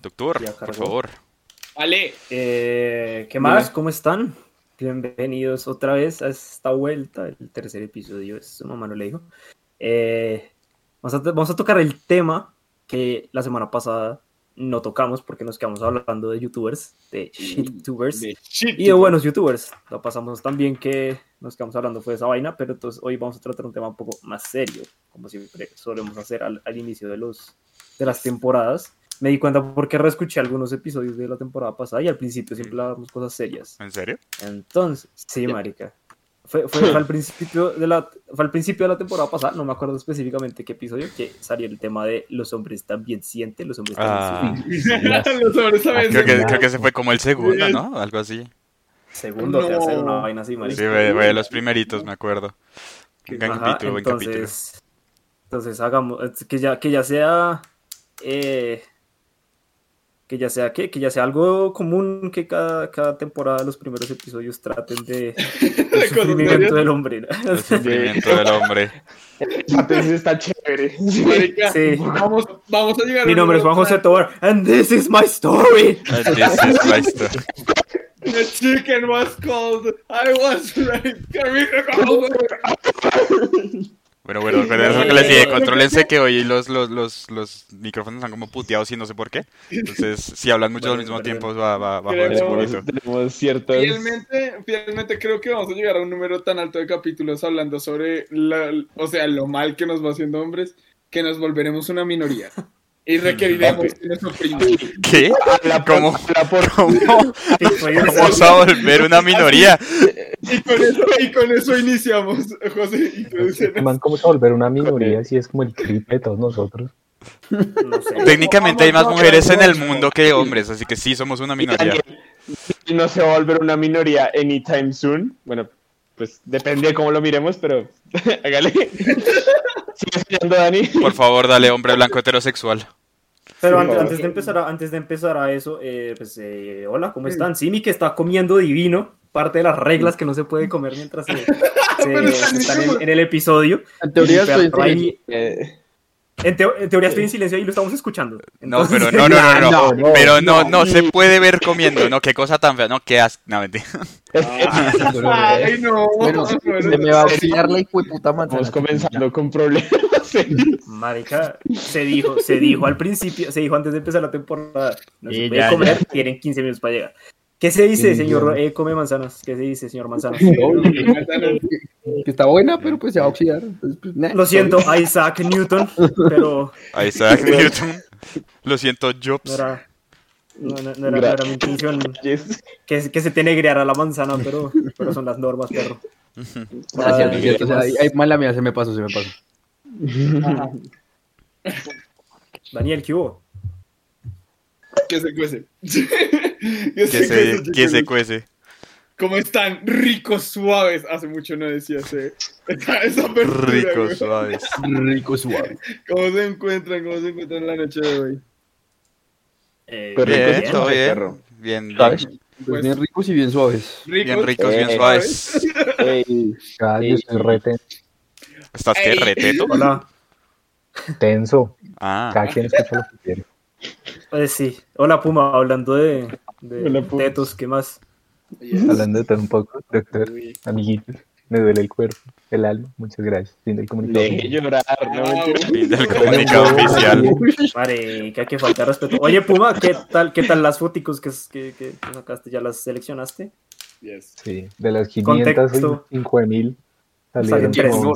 Doctor, por favor. Vale. Eh, ¿Qué más? ¿Cómo están? Bienvenidos otra vez a esta vuelta, el tercer episodio, es su mamá no le dijo. Eh, vamos, a, vamos a tocar el tema que la semana pasada no tocamos porque nos quedamos hablando de youtubers, de shittubers De shit. y de buenos youtubers. Lo pasamos tan bien que nos quedamos hablando fue de esa vaina, pero entonces hoy vamos a tratar un tema un poco más serio, como siempre solemos hacer al, al inicio de, los, de las temporadas. Me di cuenta porque reescuché algunos episodios de la temporada pasada y al principio siempre hablábamos cosas serias. ¿En serio? Entonces, sí, marica. Fue, fue, fue al principio de la, fue al principio de la temporada pasada, no me acuerdo específicamente qué episodio, que salió el tema de los hombres también sienten, los hombres también Ah, sufren. Los hombres saben. creo, que, creo que ese fue como el segundo, ¿no? Algo así. Segundo, No. tercero, una vaina así, Sí, marica. fue, fue de los primeritos, me acuerdo. En Ajá, capítulo, en capítulo. entonces, entonces hagamos que ya, que ya sea eh, que ya sea ¿qué? que ya sea algo común que cada, cada temporada los primeros episodios traten de cosas sufrimiento del hombre ¿no? El sufrimiento del hombre. Entonces está chévere. Marica, Sí. Vamos, vamos a llegar a mi nombre es Juan José Tobar and this is my story And this is my story. The chicken was cold. I was right. Bueno, bueno, pero eso que les dije, contrólense que hoy los, los, los, los micrófonos están como puteados y no sé por qué. Entonces, si hablan mucho al Bueno, mismo perdón. tiempo, va, va, va a joder un Creo- poquito. Tenemos, tenemos ciertos. Fielmente, fielmente creo que vamos a llegar a un número tan alto de capítulos hablando sobre, la, o sea, lo mal que nos va haciendo hombres, que nos volveremos una minoría. Y requeriremos que nos opriman. ¿Qué? Habla por- ¿Cómo? habla por- ¿Cómo? Vamos a volver una minoría. Y con eso, y con eso iniciamos, José. introducenos. Man, ¿cómo se va a volver una minoría si es como el triple de todos nosotros? no sé. Técnicamente hay más mujeres en el mundo que hombres, así que sí somos una minoría. Y no se va a volver una minoría anytime soon. Bueno, pues depende de cómo lo miremos, pero hágale. Sigue Dani. Por favor, dale, hombre blanco heterosexual. Pero Sí, antes, antes de empezar a, antes de empezar a eso, eh, pues eh, hola, ¿cómo están? Simi que está comiendo divino, parte de las reglas que no se puede comer mientras se, se- se está en, el, en el episodio. En teoría estoy ahí- Eh, en, teo- en teoría estoy en silencio y lo estamos escuchando. No, Entonces- pero no, no, no, no. No, no, Pero no, no se puede ver comiendo, no, qué cosa tan fea, no, qué asco. No, mentira. Ay, no. Bueno, se me va a auxiliar la hijueputa manzana. Estamos comenzando con problemas. Marica, se dijo, se dijo al principio, se dijo antes de empezar la temporada, no se Y puede ya, comer, tienen 15 minutos para llegar. ¿Qué se dice, Sí, señor eh, come manzanas? ¿Qué se dice, señor manzanas? Que está buena, pero pues se va a oxidar. Entonces, pues, nah. Lo siento, Isaac Newton, pero Isaac Newton. Lo siento, no Jobs. era, no, no- no era, no era mi intención Yes. que, que se te negreara la manzana, pero, pero son las normas, perro. Gracias, Ay, mala mía, se me pasó, se me pasó. Daniel, ¿qué hubo? Que se cuece. Que se, que se cuece. ¿Cómo están? Ricos, suaves. Hace mucho no decía ese, esa, esa apertura, Ricos, güey. suaves. Rico suave. ¿Cómo se encuentran? ¿Cómo se encuentran la noche de hoy? Eh, Pero Bien, todo bien. perro. Bien, bien. ¿Sabes? Pues, Pues bien ricos y bien suaves. ricos, Bien ricos, bien Eh, suaves. Ey, Ey, yo soy rete ¿Estás qué, reteto? Hola, tenso. Ah, Cada quien escucha lo que quiere. eh, sí. Hola, Puma, hablando de, de Hola, Puma. tetos, ¿qué más? Yes. Hablando de todo un poco, doctor, amiguitos, me duele el cuerpo, el alma. Muchas gracias. Fin del comunicado. Deje llorar, no mentira. fin del comunicado oficial. Marica, que falta de respeto. Oye, Puma, ¿qué tal, qué tal las foticos que, que, que sacaste? ¿Ya las seleccionaste? Yes. Sí, de las 500 Contexto. 5000 salieron tres. como-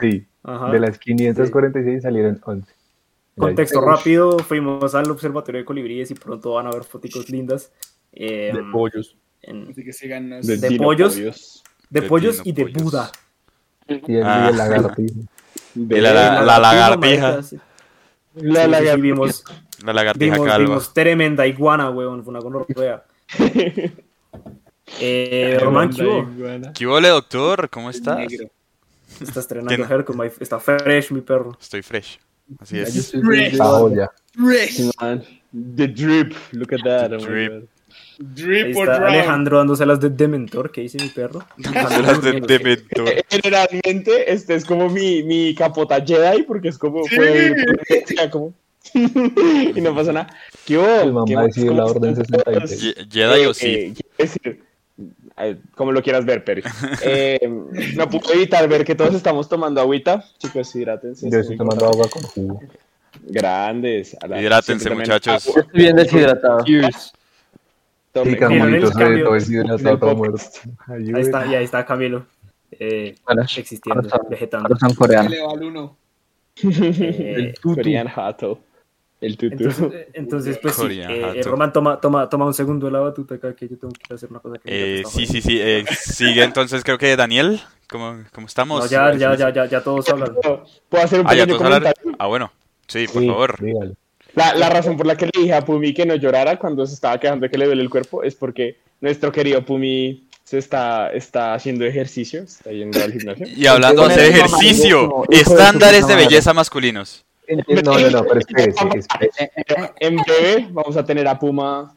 Sí, Ajá. de las 546 salieron 11. Contexto rápido, fuimos al observatorio de colibríes y pronto van a ver foticos lindas. eh, De pollos. en- Así que síganos. De Dino pollos. Pollos. de De pollos y de. Buda. Y el, Ah. y el lagartijo. Y la, la, la lagartija. sí. La Sí, sí, sí, lagartija. vimos, La lagartija vimos, calva. vimos tremenda iguana, weón, fue una gonorrea. Eh, Román, ¿qué hubo? ¿Qué hubo, doctor? ¿Cómo estás? Negro. Está estrenando ¿Quién? haircut, my- está fresh, mi perro. Estoy fresh. Así Yo es. estoy Fresh. La olla. Fresh. Man. The drip, look at that. The oh drip. Ahí Drip or está drown. Alejandro dándoselas de Dementor, ¿qué dice mi perro? Las de, de mentor. Eh, Generalmente este es como mi, mi capota Jedi porque es como Sí. fue- fue- como y no pasa nada. ¿Qué hubo? El mamá ¿Qué la orden están 66. Ye- Jedi o sí. eh, quiero decir, eh, como lo quieras ver, Peri. Eh, no puedo evitar ver que todos estamos tomando agüita. Chicos, hidrátense. Yo estoy tomando agua con jugo. Grandes. Hidrátense, muchachos. agua. Estoy bien deshidratado. Cheers. Sí, todo deshidratado, todo muerto. Ahí está, y ahí está Camilo. Eh, Para, existiendo, vegetando. coreano. Le va al uno. Eh, Hato. El tutu. entonces, eh, entonces, pues sí, eh. Román, toma, toma, toma un segundo de la batuta acá que yo tengo que hacer una cosa que Eh, sí, sí, sí. eh, sigue entonces, creo que Daniel. ¿Cómo, cómo estamos? No, ya, ya, ya, ya, ya todos hablan. ¿Puedo hacer un Ah, pequeño comentario? Ah, bueno. Sí, por Sí, favor. dígale. La, la razón por la que le dije a Pumi que no llorara cuando se estaba quejando de que le duele el cuerpo es porque nuestro querido Pumi se está, está haciendo ejercicio, está yendo al gimnasio. Y hablando de hacer ejercicio, estándares de belleza masculinos. No, no, no, pero espérese, espérese. En breve vamos a tener a Puma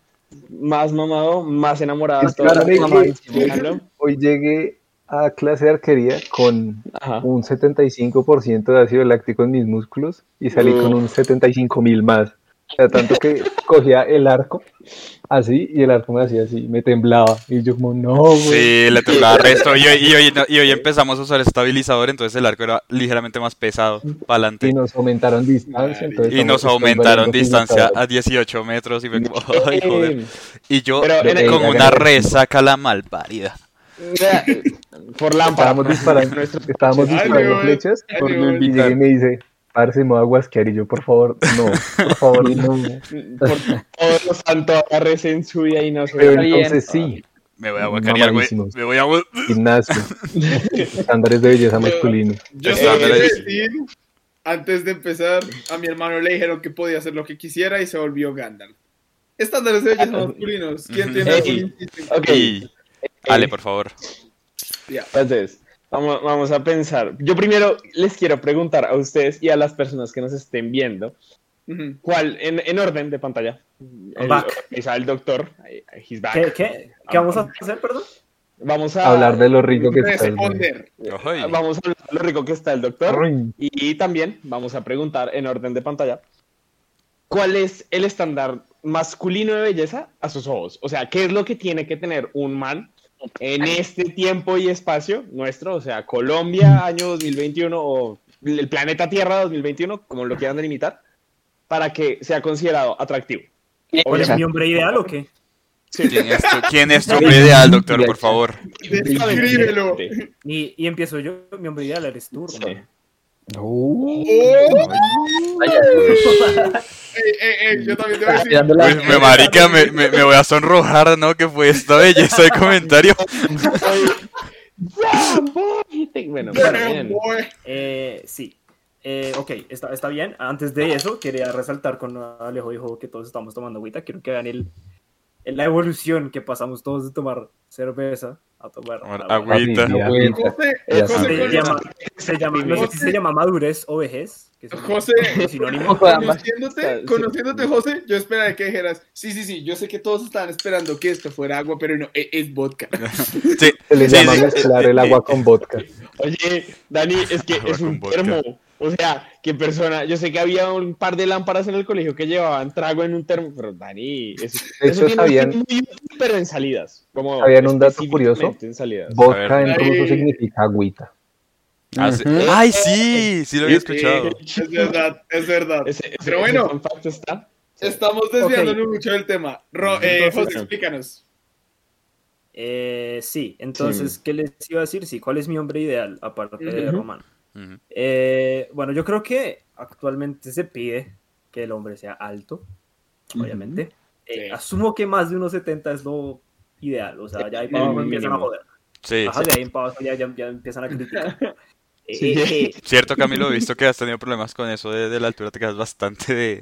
más mamado, más enamorado. Es mamadísimo, que hoy llegué a clase de arquería con Ajá. un 75% de ácido láctico en mis músculos y salí con un 75 mil más. O sea, tanto que cogía el arco así y el arco me hacía así, me temblaba. Y yo como, no, güey. Sí, le temblaba resto. Y hoy, y, hoy, y empezamos a usar estabilizador, entonces el arco era ligeramente más pesado para Y adelante. nos aumentaron distancia. entonces Y nos aumentaron distancia a 18 metros y como, ay, joder. Eh, Y yo Pero en- con una resaca la malparida. Por lámpara. Estábamos disparando, estábamos disparando flechas y y me dice, parce, me voy a guasquear y yo, por favor, no, por favor, no. Por todo lo santo, agárrese en su vida y no se Pero entonces sí, Me voy a guacarear, güey. Me voy a... gimnasio, estándares de belleza masculino. Yo decir, antes de empezar, a mi hermano le dijeron que podía hacer lo que quisiera y se volvió Gandalf. Estándares de belleza masculinos. ¿Quién tiene Ey, algún ok. Ale, por favor. Ya. Entonces, vamos, vamos a pensar. Yo primero les quiero preguntar a ustedes y a las personas que nos estén viendo. ¿cuál, en, en orden de pantalla? El, back. el doctor, he's back. ¿Qué, qué, qué vamos a hacer, perdón? Vamos a Hablar de lo rico que está el. Vamos a hablar de lo rico que está el doctor. Y, y también vamos a preguntar en orden de pantalla, ¿cuál es el estándar masculino de belleza a sus ojos? O sea, ¿qué es lo que tiene que tener un man en este tiempo y espacio nuestro? O sea, Colombia, año 2021 o el planeta Tierra 2021, como lo quieran delimitar, para que sea considerado atractivo. ¿Cuál es mi hombre ideal o qué? ¿Quién es tu, quién es tu hombre ideal, doctor, por favor? Descríbelo. Y, y empiezo yo, mi hombre ideal eres tú, Sí. Román. Ey, ey, ey, yo también te voy a decir. Pues, me marica, me, me, me voy a sonrojar, ¿no? Que fue esta belleza de comentario. Bueno, bueno, bien. boy. Eh, sí. Eh, ok, está, está bien. Antes de eso, quería resaltar con Alejo dijo que todos estamos tomando agüita. Quiero que vean el, la evolución que pasamos todos de tomar cerveza a tomar agüita. Se llama, se llama, no sé si se llama madurez o vejez. Que José, conociéndote, conociéndote, José, yo esperaba que dijeras, sí, sí, sí, yo sé que todos estaban esperando que esto fuera agua, pero no, e- es, vodka. Sí, Se le sí, llama sí. mezclar el agua con vodka. Oye, Dani, es que es un termo. O sea, qué persona. Yo sé que había un par de lámparas en el colegio que llevaban trago en un termo, pero Dani, eso, De hecho, sabían- muy útil, pero en salidas. Como ¿Sabían un dato curioso? En salidas. Vodka en ruso significa agüita. Ah, sí. Ay, sí, sí lo había escuchado. Es verdad, es verdad. Ese- ese- Pero bueno. está. Estamos desviándonos mucho del tema. Ro- eh, José, explícanos. Eh, sí, entonces, ¿qué les iba a decir? Sí, ¿cuál es mi hombre ideal aparte de Ujú. Eh, bueno, yo creo que actualmente se pide que el hombre sea alto, obviamente. Eh, Sí. Asumo que más de unos 70 es lo ideal, o sea, ya ahí para abajo El empiezan a joder. Sí, Ajá, de ahí para abajo ya, ya- ya empiezan a criticar. Sí. eh, eh, Cierto, Camilo, he visto que has tenido problemas con eso de, de la altura, te quedas bastante de...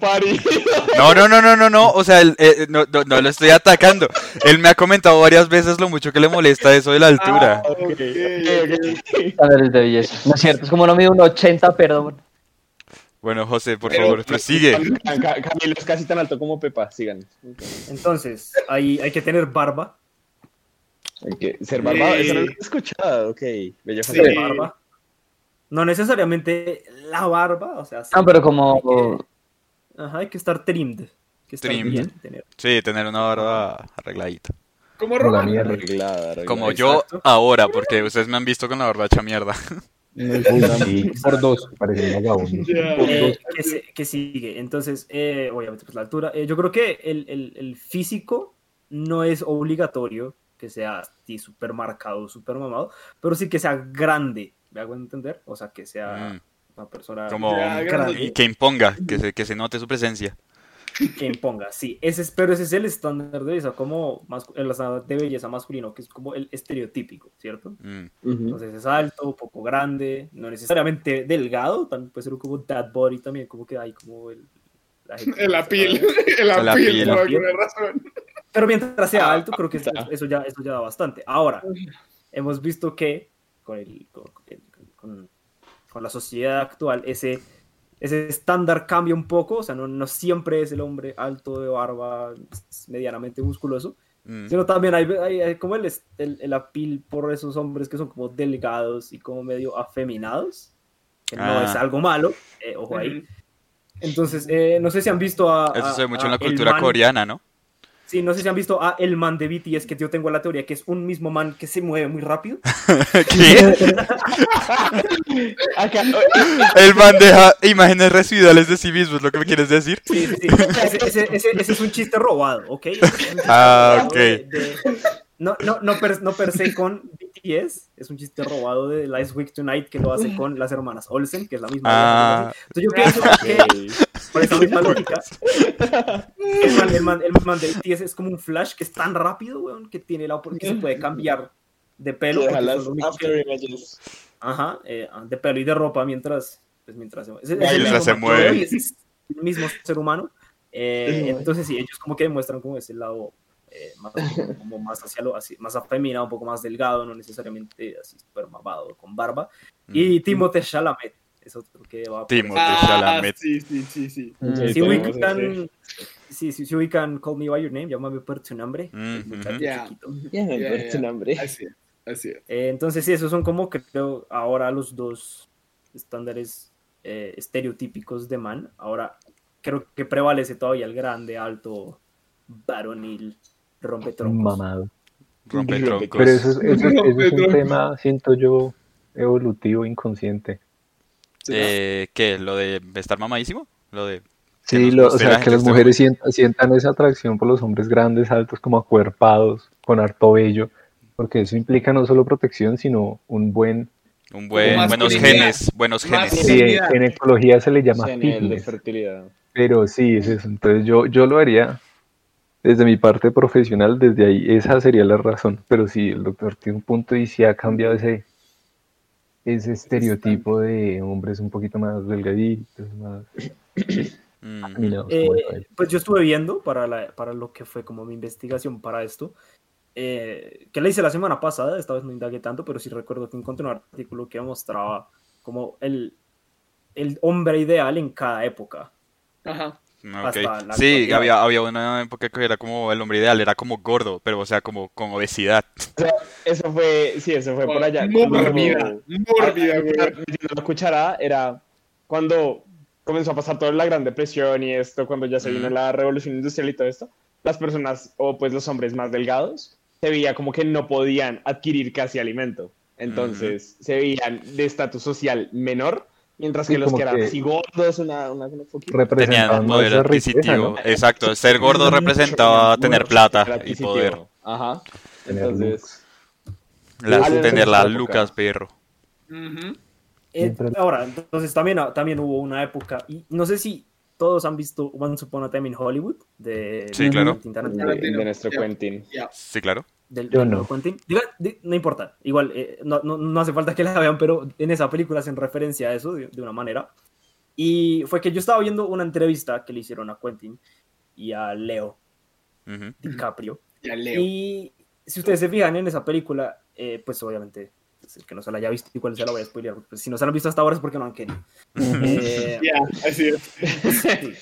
Parido. No, no, no, no, no, no, o sea, él, eh, no, no, no lo estoy atacando. Él me ha comentado varias veces lo mucho que le molesta eso de la altura. Ah, ok, Ok, ok. Estándares de belleza. No es cierto, es como no mide un 80, perdón. Bueno, José, por Pero- favor, prosigue. Ca- Ca- Camilo es casi tan alto como Pepa, sigan. entonces, hay, hay que tener barba. Hay que ser barbado, Sí. eso no lo he escuchado, ok. Bello Sí. Barba. No necesariamente la barba, o sea, sí, Ah, pero hay como. que- ajá, hay que estar trimmed. hay Que estar Trimmed. bien, tener- Sí, tener una barba arregladita. ¿Cómo Como la Roman? mierda. Arreglada, arreglada. Como yo ahora, porque ustedes me han visto con la barba hecha mierda. Sí, por dos, parece. Eh, que, se- que sigue. Entonces, eh, obviamente, pues la altura. Eh, yo creo que el, el- el físico no es obligatorio que sea así súper marcado, súper mamado, pero sí que sea grande, ¿me hago entender? O sea, que sea Mm, una persona Como grande y que imponga, que se, que se note su presencia. que imponga. Sí, ese es, pero ese es el estándar de belleza, como el estándar de belleza masculino, que es como el estereotípico, ¿cierto? Mm. Entonces es alto, poco grande, no necesariamente delgado, también puede ser como dad body también, como que hay como el... la gente- El apil, el apil. por alguna razón. Pero mientras sea Ah, alto, creo que eso, ya, eso ya da bastante. Ahora, hemos visto que con, el, con, con- con la sociedad actual, ese, ese estándar cambia un poco, o sea, no, no siempre es el hombre alto de barba, medianamente musculoso, mm. sino también hay, hay- hay como el, el, el apil por esos hombres que son como delgados y como medio afeminados, que no Ah. es algo malo, eh, ojo ahí. Entonces, eh, no sé si han visto a... Eso a- se ve mucho en la cultura man- coreana, ¿no? Sí, no sé si han visto a el man de BTS, que yo tengo la teoría que es un mismo man que se mueve muy rápido. ¿Qué? El man deja imágenes residuales de sí mismo, es lo que me quieres decir. Sí, sí, sí. Ese, ese- ese- ese es un chiste robado, ¿ok? Ah, ok. de- de- no, no, no, per, no per se con BTS, es un chiste robado de Last Week Tonight que lo hace con las hermanas Olsen, que es la misma. Ah. Entonces yo pienso que por esa misma lógica, el man, el, man, el man de BTS es como un flash que es tan rápido, weón, que tiene la que se puede cambiar de pelo. Ajá, eh, de pelo y de ropa mientras, pues, mientras se, es- es el Mientras mismo se mueve. y es el mismo ser humano. Eh, entonces sí, ellos como que demuestran como ese lado eh, más, como más hacia lo así, más afeminado, un poco más delgado, no necesariamente así super mamado, con barba. Y Timothée Chalamet, es otro que va por Timothée Ah, Chalamet. sí, sí, sí, sí. Mm, Sí, si ubican, sí, sí, si ubican Call Me By Your Name, llámame por tu nombre, Mm, el muchacho ujú. Ya. chiquito. Ya me Ya, acuerdo ya. tu nombre. Así es, así es. Eh, entonces sí, esos son como creo ahora los dos estándares eh, estereotípicos de man. Ahora creo que prevalece todavía el grande, alto, varonil, rompetroncos. Mamado. Rompe Rompe troncos. Pero eso es, eso es- eso es un tema, siento yo, evolutivo, inconsciente. Eh, ¿Qué? ¿Lo de estar mamadísimo? Lo de... Sí, lo- o sea, que las esté mujeres sientan, sientan esa atracción por los hombres grandes, altos, como acuerpados, con harto vello, porque eso implica no solo protección, sino un buen... Un buen, buenos genes, buenos genes. Sí, Feminidad. en ecología se le llama nivel de fitness, fertilidad. pero sí, es eso. Entonces yo, yo lo haría desde mi parte profesional, desde ahí, esa sería la razón. Pero sí, el doctor tiene un punto y sí ha cambiado ese, ese estereotipo de hombres un poquito más delgaditos, más Mm. afeminados, Eh, pues yo estuve viendo para, la- para lo que fue como mi investigación para esto, eh, que la hice la semana pasada, esta vez no indagué tanto, pero sí recuerdo que encontré un artículo que mostraba como el, el hombre ideal en cada época. Ajá. Ok. hasta la Sí, había, había una época que era como el hombre ideal, era como gordo, pero o sea, como con obesidad. Eso fue, sí, eso fue por allá. Mórbida, mórbida, güey. metiendo la cucharada era cuando comenzó a pasar toda la Gran Depresión y esto, cuando ya se vino Ujú. la revolución industrial y todo esto, las personas, o pues los hombres más delgados, se veía como que no podían adquirir casi alimento. Entonces se veían de estatus social menor, mientras Sí, que los que eran que- así gordos, una, una, una poquita- Tenían poder riqueza, adquisitivo. ¿no? Exacto, ser gordo representaba tener plata y poder. Ajá. Entonces, tener la. Lucas, perro. Eh, ahora, entonces también, también hubo una época, y no sé si todos han visto Once Upon a Time in Hollywood de Sí, claro. De, Tarantino, de nuestro. Quentin. Sí, claro. Del, Yo no. Quentin. Diga- di- no importa, igual, eh, no, no, no hace falta que la vean, pero en esa película hacen referencia a eso de, de una manera. Y fue que yo estaba viendo una entrevista que le hicieron a Quentin y a Leo Ujú. DiCaprio. Ya leo. Y si ustedes se fijan en esa película, eh, pues obviamente, pues, el que no se la haya visto, igual se la voy a spoilear. pues, si no se la han visto hasta ahora es porque no han querido. Eh, Ya, así es. Sí.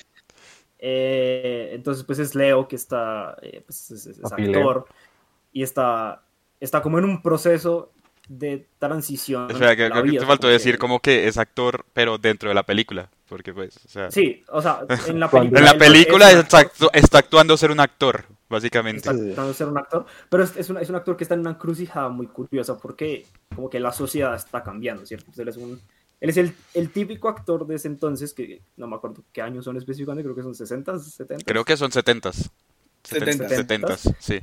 Eh, entonces, pues es Leo que está, eh, pues, es, es- actor y está, está como en un proceso de transición. Espera, que, La creo que vida te es faltó como decir que- como que es actor, pero dentro de la película. Porque, pues, o sea. Sí, o sea, en la película. En la película es está, actu- está actuando ser un actor, básicamente. está de ser un actor, pero es, es, un, es un actor que está en una encrucijada muy curiosa porque como que la sociedad está cambiando, ¿cierto? Pues él es un... Él es el, el típico actor de ese entonces, que no me acuerdo qué años son específicamente, creo que son 60, 70. Creo que son setentas. Setentas. Setentas, sí.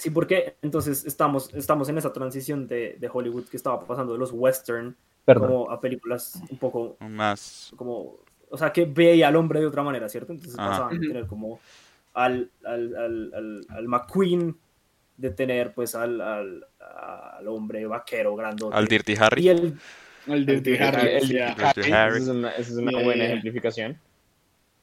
Sí, porque entonces estamos, estamos en esa transición de, de Hollywood que estaba pasando de los western Perdón. como a películas un poco Más. como, o sea, que veía al hombre de otra manera, ¿cierto? Entonces Ajá. pasaban de tener como al, al, al, al, al McQueen, de tener pues al, al, al hombre vaquero grandote. Al Dirty Harry. Y el, El Dirty Harry. El-. Dirty Harry. Esa es una, esa es una Yeah, buena ejemplificación.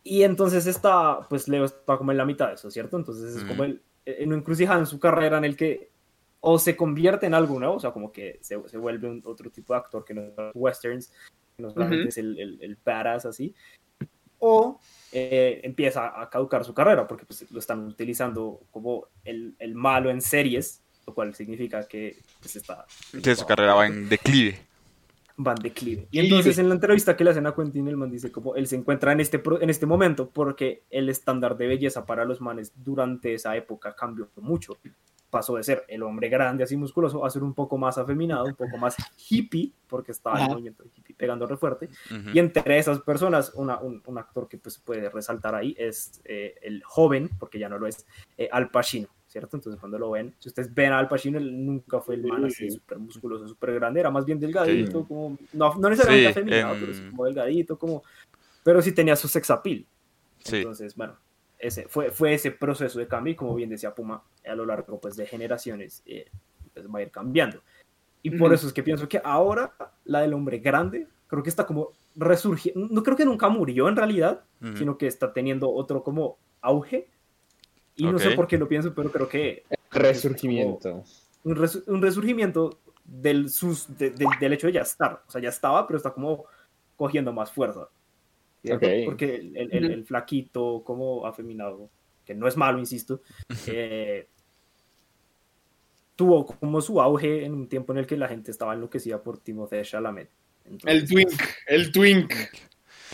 y entonces está, pues Leo está como en la mitad de eso, ¿cierto? Entonces es Ujú. como el, en una encrucijada en su carrera en el que o se convierte en algo nuevo, o sea, como que se, se vuelve un, otro tipo de actor que no es los westerns, que no solamente es el, el, el badass así, o eh, empieza a caducar su carrera, porque pues, lo están utilizando como el, el malo en series, lo cual significa que pues, está... Que su carrera va en declive. Va en declive. Y entonces en la entrevista que le hacen a Quentin, el man dice como él se encuentra en este, en este momento porque el estándar de belleza para los manes durante esa época cambió mucho. Pasó de ser el hombre grande así musculoso a ser un poco más afeminado, un poco más hippie, porque estaba el movimiento hippie pegando re fuerte. Ujú. Y entre esas personas, una- un, un actor que pues puede resaltar ahí es eh, el joven, porque ya no lo es, eh, Al Pacino, ¿cierto? Entonces cuando lo ven, si ustedes ven a Al Pacino, él nunca fue el man así súper musculoso, súper grande, era más bien delgadito, como, no, no necesariamente Sí, afeminado, en- pero sí como delgadito, como, pero sí tenía su sex appeal. Sí. Entonces, bueno, ese, fue, fue ese proceso de cambio y como bien decía Puma, a lo largo pues, de generaciones eh, pues, va a ir cambiando. Y por eso es que pienso que ahora la del hombre grande, creo que está como resurgiendo, no creo que nunca murió en realidad, sino que está teniendo otro como auge. Y no sé por qué lo pienso, pero creo que Resurgimiento. un, resu- un resurgimiento del, sus, de- de- del hecho de ya estar. O sea, ya estaba, pero está como cogiendo más fuerza. ¿cierto? Ok. Porque el, el- el- Ujú. el flaquito, como afeminado, que no es malo, insisto, eh, tuvo como su auge en un tiempo en el que la gente estaba enloquecida por Timothée Chalamet. Entonces, El Twink. El Twink.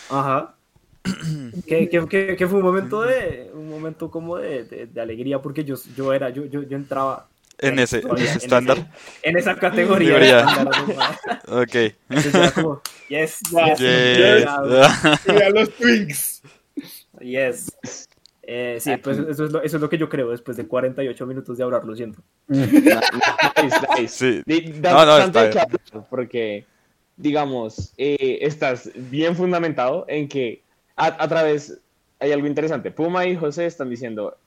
Ajá. Que, que, que- que fue un momento de un momento como de, de- de alegría porque yo, yo era yo, yo, yo entraba En ese, en ese en estándar. en esa categoría más. Ok. Entonces era como yes Yes. Yes. Mira los Twinks. yes Eh, sí, pues eso es, lo, eso es lo que yo creo después de 48 minutos de hablar, lo siento. Nice, nice. Sí. No, no, está hablar, porque, digamos, eh, estás bien fundamentado en que a, a través, hay algo interesante, Puma y José están diciendo,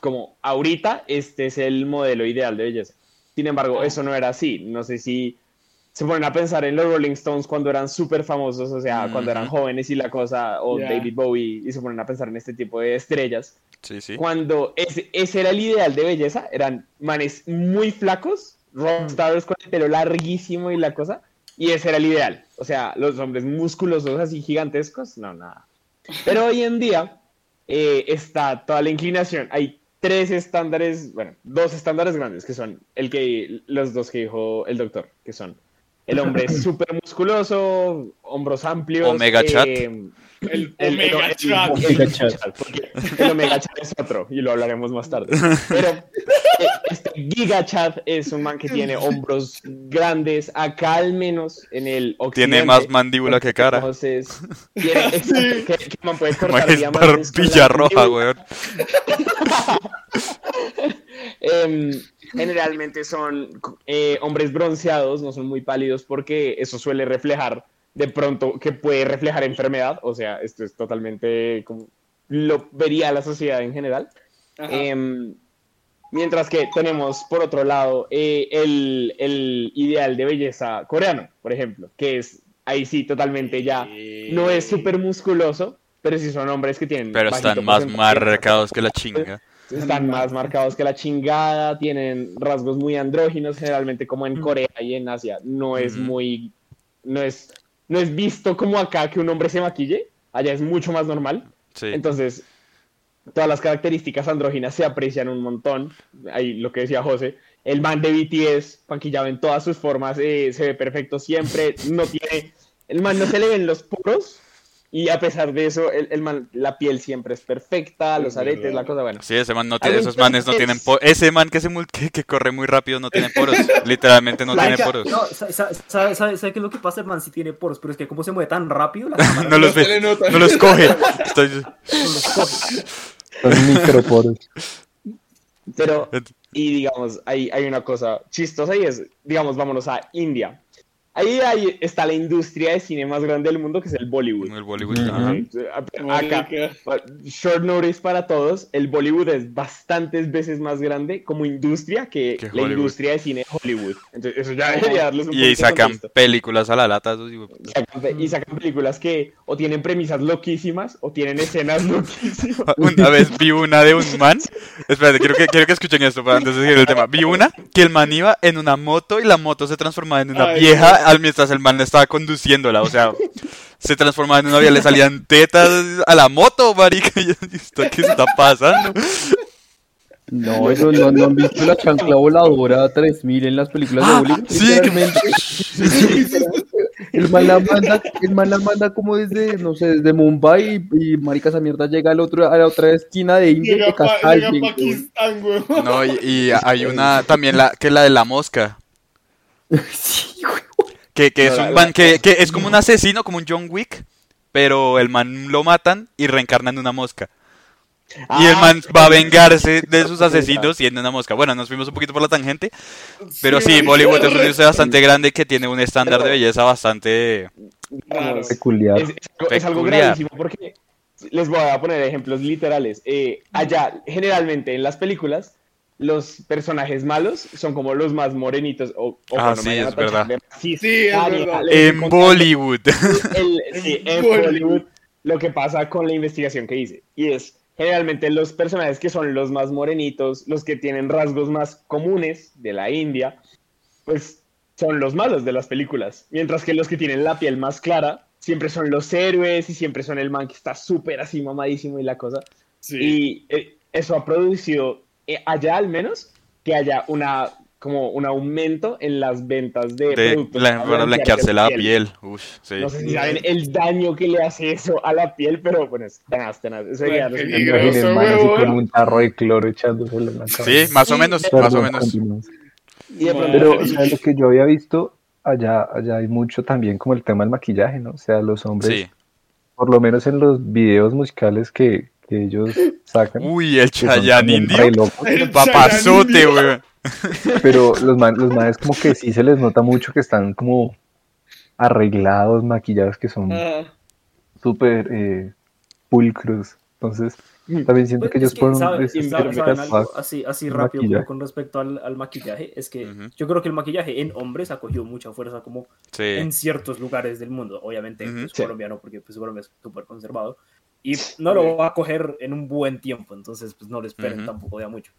como ahorita este es el modelo ideal de belleza. Sin embargo, eso no era así. No sé si se ponen a pensar en los Rolling Stones cuando eran súper famosos, o sea, cuando eran jóvenes y la cosa, o Yeah. David Bowie, y se ponen a pensar en este tipo de estrellas Sí, sí. cuando ese, ese era el ideal de belleza, eran manes muy flacos, rockstars con el pelo larguísimo y la cosa, y ese era el ideal. O sea, los hombres musculosos así gigantescos, no, nada. Pero hoy en día eh, está toda la inclinación. Hay tres estándares, bueno, dos estándares grandes, que son el que, los dos que dijo el doctor, que son el hombre súper musculoso, hombros amplios. Omega chat. eh, el, el- Omega el- Chat. el Omega porque el Omega Chat es otro y lo hablaremos más tarde. Pero eh, este Giga Chat es un man que tiene hombros grandes, acá al menos en el occidente. Tiene más mandíbula que cara. Entonces, tiene, que, que man puede cortar es barbilla roja, weón. Em, generalmente son eh, hombres bronceados, no son muy pálidos porque eso suele reflejar de pronto que puede reflejar enfermedad, o sea, esto es totalmente como lo vería la sociedad en general. Em, Mientras que tenemos, por otro lado, eh, el, el ideal de belleza coreano, por ejemplo, que es ahí sí totalmente ya no es súper musculoso, pero sí son hombres que tienen. Pero están más marcados que la chinga. Están más marcados que la chingada, tienen rasgos muy andróginos, generalmente como en Corea y en Asia. No es muy. No es, no es visto como acá que un hombre se maquille. Allá es mucho más normal. Sí. Entonces, todas las características andróginas se aprecian un montón. Ahí lo que decía José. El man de BTS, maquillado en todas sus formas, eh, se ve perfecto siempre. No tiene. El man no se le ven los poros. Y a pesar de eso, el, el man, la piel siempre es perfecta, los aretes, la cosa buena. Sí, ese man no tiene, esos manes no tienen poros. Ese man que, se que, que corre muy rápido no tiene poros. Literalmente no tiene poros. No, sa- sa- ¿sabe, sabe, sabe qué es lo que pasa? El man sí tiene poros, pero es que como se mueve tan rápido, la No los ve, no los coge. Estoy- no los coge. Son microporos. Pero, y digamos, hay, hay una cosa chistosa y es, digamos, vámonos a India. Ahí, ahí está la industria de cine más grande del mundo, que es el Bollywood. El Bollywood. Ajá. Acá, short notice para todos, el Bollywood es bastantes veces más grande como industria que, la Hollywood. industria de cine de Hollywood. Entonces, eso ya debería darles un Y de sacan contexto. películas a la lata. esos Y sacan y sacan películas que o tienen premisas loquísimas o tienen escenas loquísimas. Una vez vi una de un man. Espérate, quiero que, quiero que escuchen esto para antes de seguir el tema. Vi una que el man iba en una moto y la moto se transformaba en una Ay, vieja al mientras el man estaba conduciéndola. O sea, se transformaba en una vieja, le salían tetas a la moto, marica. Y yo, ¿esto qué está pasando? No, eso no, no han visto la chancla voladora 3000 en las películas de Ah, Bollywood. sí. El man la manda, el man la manda como desde, no sé, desde Mumbai y, y marica esa mierda llega al otro, a la otra esquina de India y Llega, güey. Pakistán, weón. No, y, y hay una también la que es la de la mosca. Sí, güey. Que, que es No, un man que, que es como un asesino, como un John Wick. Pero el man lo matan y reencarna en una mosca. Y el Ah, man va a vengarse de sus asesinos siendo una mosca. Bueno, nos fuimos un poquito por la tangente. Pero sí, Bollywood es re- industria bastante grande que tiene un estándar de belleza bastante... Raro. Peculiar. Es, es algo- es algo Peculiar. gravísimo porque les voy a poner ejemplos literales. Eh, allá, generalmente en las películas, los personajes malos son como los más morenitos. O, o Ah, sí, es verdad. Sí, es verdad. En Bollywood. el- sí, en Bollywood. Bollywood lo que pasa con la investigación que hice. Y es, generalmente los personajes que son los más morenitos, los que tienen rasgos más comunes de la India, pues son los malos de las películas. Mientras que los que tienen la piel más clara, siempre son los héroes y siempre son el man que está súper así mamadísimo y la cosa. Sí. Y eh, eso ha producido, eh, allá al menos, que haya una como un aumento en las ventas de, De, productos la- para blanquearse la piel. Ush, sí. no sé si saben el daño que le hace eso a la piel, pero bueno, es tenaz, tenaz. Eso huevón. con un tarro de cloro echándoselo en la cabeza. Sí, más o Sí, menos, pero- más o menos. continuamos. Y de pronto- Pero, ¿sabes lo que yo había visto? Allá, allá hay mucho también como el tema del maquillaje, ¿no? O sea, los hombres, Sí. por lo menos en los videos musicales que, que ellos sacan, Uy, el Chayanne El Papazote, weón. pero los, man, los manes como que sí se les nota mucho que están como arreglados, maquillados, que son Ah, súper eh, pulcros. Entonces, también siento Pues, que ellos que, fueron ¿sabe- de- sabe- de- saben de- algo así, así rápido maquillaje. con respecto al, al maquillaje? Es que yo creo que el maquillaje en hombres ha cogido mucha fuerza como Sí. en ciertos lugares del mundo. Obviamente, Ujú. pues, Sí. colombiano, porque pues, Colombia es súper conservado. Y no lo va a coger en un buen tiempo, entonces pues no lo esperen Ujú. tampoco de a mucho.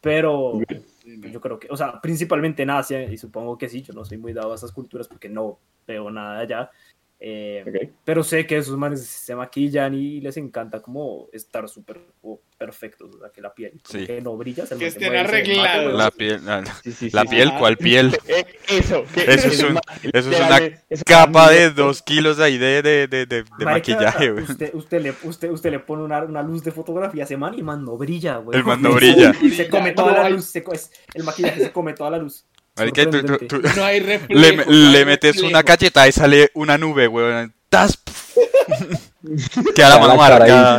Pero yo creo que, o sea, principalmente en Asia, y supongo que sí, yo no soy muy dado a esas culturas porque no veo nada allá. Eh, pero sé que esos manes se maquillan y les encanta como estar súper perfectos, o sea, que la piel como Sí. que no brilla. se Que estén arreglados. La piel, la, Sí, sí, la sí, piel, sí. ¿cuál piel? Eh, eso, Eso es un- ma- eso es una eso Capa de dos kilos ahí de, de, de, de, de Marica, maquillaje, güey. Usted, usted, le, usted, usted le pone una, una luz de fotografía a ese man y el man no brilla, güey. El man no brilla. Y se come toda la luz. se co- es- el maquillaje se come toda la luz. Marica, tú- tú- tú- No hay le, reflejo. no le hay metes una reflejo. cacheta y sale una nube, güey. ¡Tas! Queda la mano marcada.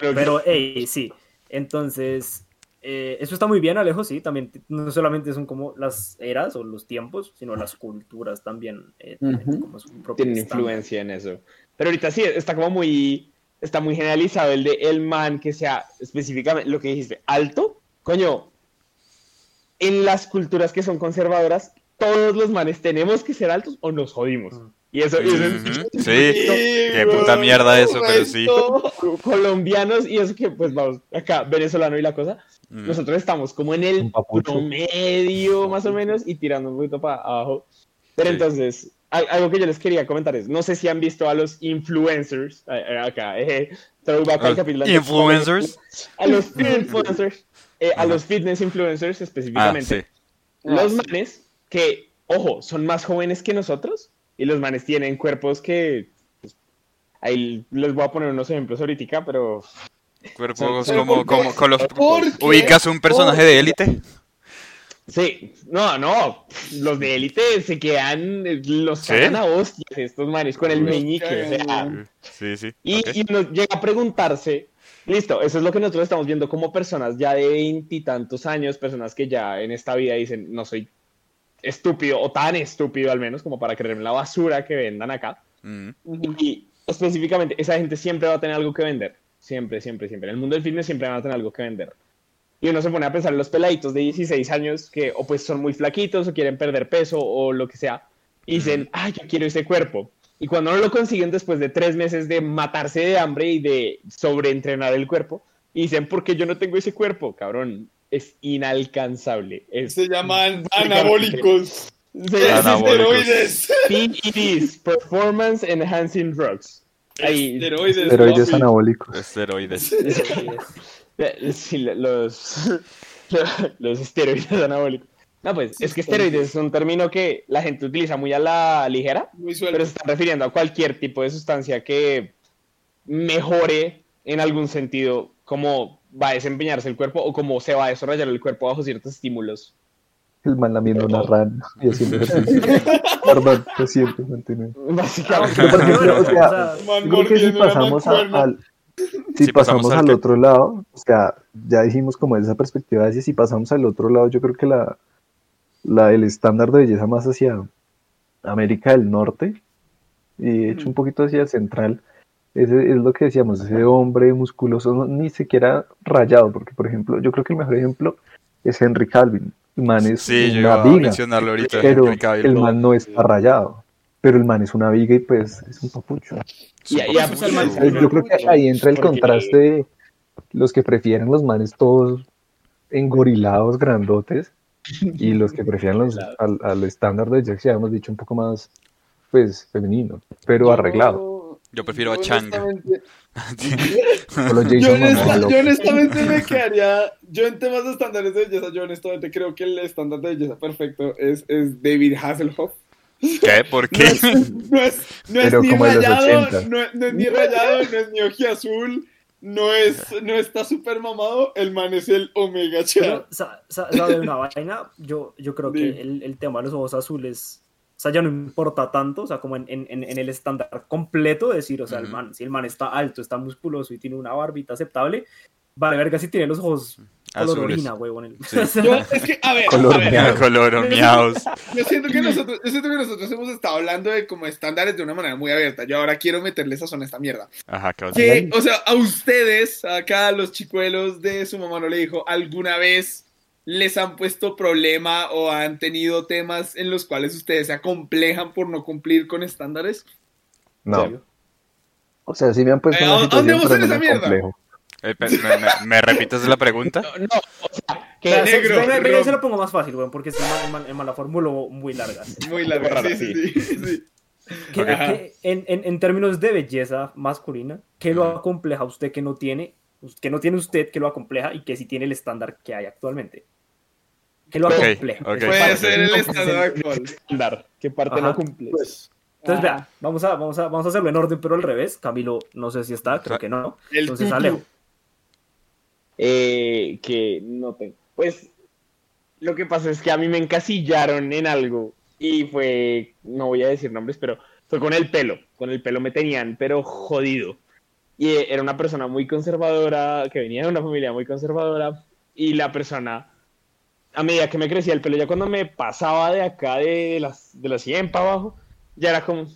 Pero, hey, sí. Entonces, eh, eso está muy bien, Alejo, sí. También no solamente son como las eras o los tiempos, sino las culturas también eh, tienen Ujú. como su propio tienen influencia en eso. Pero ahorita sí, está como muy, está muy generalizado el de el man que sea específicamente lo que dijiste, alto, coño, en las culturas que son conservadoras, todos los manes tenemos que ser altos o nos jodimos. Y eso, y eso es- Sí, qué puta mierda eso, pero sí. co- colombianos y eso que, pues vamos, acá, venezolano y la cosa, Mm. nosotros estamos como en el promedio más o menos y tirando un poquito para abajo. Pero Sí. entonces, al- algo que yo les quería comentar es, no sé si han visto a los influencers, acá, eh, throwback al capítulo influencers. A los influencers, eh, a los fitness influencers Ah, específicamente. sí. Los manes que, ojo, son más jóvenes que nosotros y los manes tienen cuerpos que... pues, ahí les voy a poner unos ejemplos ahorita, pero Cuerpos como, como, con los-. ¿Ubicas un personaje de élite? Sí, no, no, los de élite se quedan, los ¿Sí? cagan a hostias estos manes con el meñique, o sea. Sí, sí. y, ok. y uno llega a preguntarse, listo, eso es lo que nosotros estamos viendo como personas ya de veintitantos años, personas que ya en esta vida dicen, no soy estúpido, o tan estúpido al menos, como para creerme la basura que vendan acá, Mm. y específicamente esa gente siempre va a tener algo que vender, siempre, siempre, siempre, en el mundo del fitness siempre van a tener algo que vender. Y uno se pone a pensar en los peladitos de 16 años que o pues son muy flaquitos o quieren perder peso o lo que sea. Y dicen, ay, yo quiero ese cuerpo. Y cuando no lo consiguen después de tres meses de matarse de hambre y de sobreentrenar el cuerpo, y dicen, porque yo no tengo ese cuerpo, cabrón, es inalcanzable. Es Se llaman anabólicos. Esteroides. PEDs, Performance Enhancing Drugs. Ahí, Esteroides. Esteroides papi. anabólicos. Esteroides. Sí, lo- los, los esteroides anabólicos. No, pues es que esteroides es un término que la gente utiliza muy a la ligera, Muy pero se está refiriendo a cualquier tipo de sustancia que mejore en algún sentido cómo va a desempeñarse el cuerpo o cómo se va a desarrollar el cuerpo bajo ciertos estímulos. El man lamiendo una rana y haciendo ejercicio. Perdón, lo siento, continúe. Básicamente. Pero, por ejemplo, o sea, creo que si pasamos a- al, si Si pasamos pasamos al otro lado, o sea, ya dijimos como esa perspectiva de si pasamos al otro lado, yo creo que la, la el estándar de belleza más hacia América del Norte y de hecho un poquito hacia Central, ese es lo que decíamos, ese hombre musculoso, no- ni siquiera rayado, porque por ejemplo, yo creo que el mejor ejemplo es Henry Calvin. El man es Sí, yo una viga, mencionarlo ahorita. pero el man no está rayado. Pero el man es una viga y pues es un papucho. Y, y a- Supongo. o sea, el man- Entonces, yo creo que ahí entra el contraste de los que prefieren los manes todos engorilados, grandotes, y los que prefieren los, al, al estándar de Jack, ya hemos dicho, un poco más, pues, femenino, pero arreglado. Yo prefiero a Chang. Yo, honesta- honestamente me quedaría, yo en temas de estándares de belleza, yo honestamente creo que el estándar de belleza perfecto es, es David Hasselhoff. ¿Qué? ¿Por No qué? es, no es, no es Pero ni rayado, 80. no, es- no es ni rayado, no es ni ojiazul, no es, no está súper mamado, el man es el Omega Cha. Pero, sa- sa- ¿sabe una vaina? Yo, yo creo que el, el tema de los ojos azules, o sea, ya no importa tanto, o sea, como en, en, el estándar completo, decir, o sea, el man, si el man está alto, está musculoso y tiene una barbita aceptable, vale, verga, si tiene los ojos color Azules. orina, huevón. el- Sí. Yo, es que, a ver, Color a ver, miau. Color. Yo siento que nosotros, yo siento que nosotros hemos estado hablando de como estándares de una manera muy abierta. Yo ahora quiero meterle sazón a esta mierda. Ajá, ¿qué Que, o sea, a ustedes, acá a los chicuelos de su mamá no le dijo, ¿alguna vez les han puesto problema o han tenido temas en los cuales ustedes se acomplejan por no cumplir con estándares? No. O sea, sí me han puesto Eh, una ¿a situación, dónde vamos en esa mierda? complejo. Eh, me, me- me repites la pregunta? No, o sea, o que sea, se- negro, venga, venga, rojo. se lo pongo más fácil, weón, porque el man la formuló muy larga. Muy largo, Raro, sí, sí, sí, sí. Que, Ajá. que en, en, en términos de belleza masculina, ¿qué lo acompleja usted que no tiene? Que no tiene usted que lo acompleja y que sí tiene el estándar que hay actualmente. ¿Qué lo acompleja? Puede parte. ser el no, estándar actual. ¿qué parte Ajá. no cumple? Pues, Entonces, ah, vea, vamos a, vamos, a, vamos a hacerlo en orden, pero al revés. Camilo, no sé si está, creo que no. Entonces. Alejo. Eh, que no tengo. Pues lo que pasa es que a mí me encasillaron en algo y fue, no voy a decir nombres, pero fue con el pelo. Con el pelo me tenían, pero jodido. Y eh, era una persona muy conservadora, que venía de una familia muy conservadora y la persona, a medida que me crecía el pelo, ya cuando me pasaba de acá de las, de los 100 para abajo, ya era como,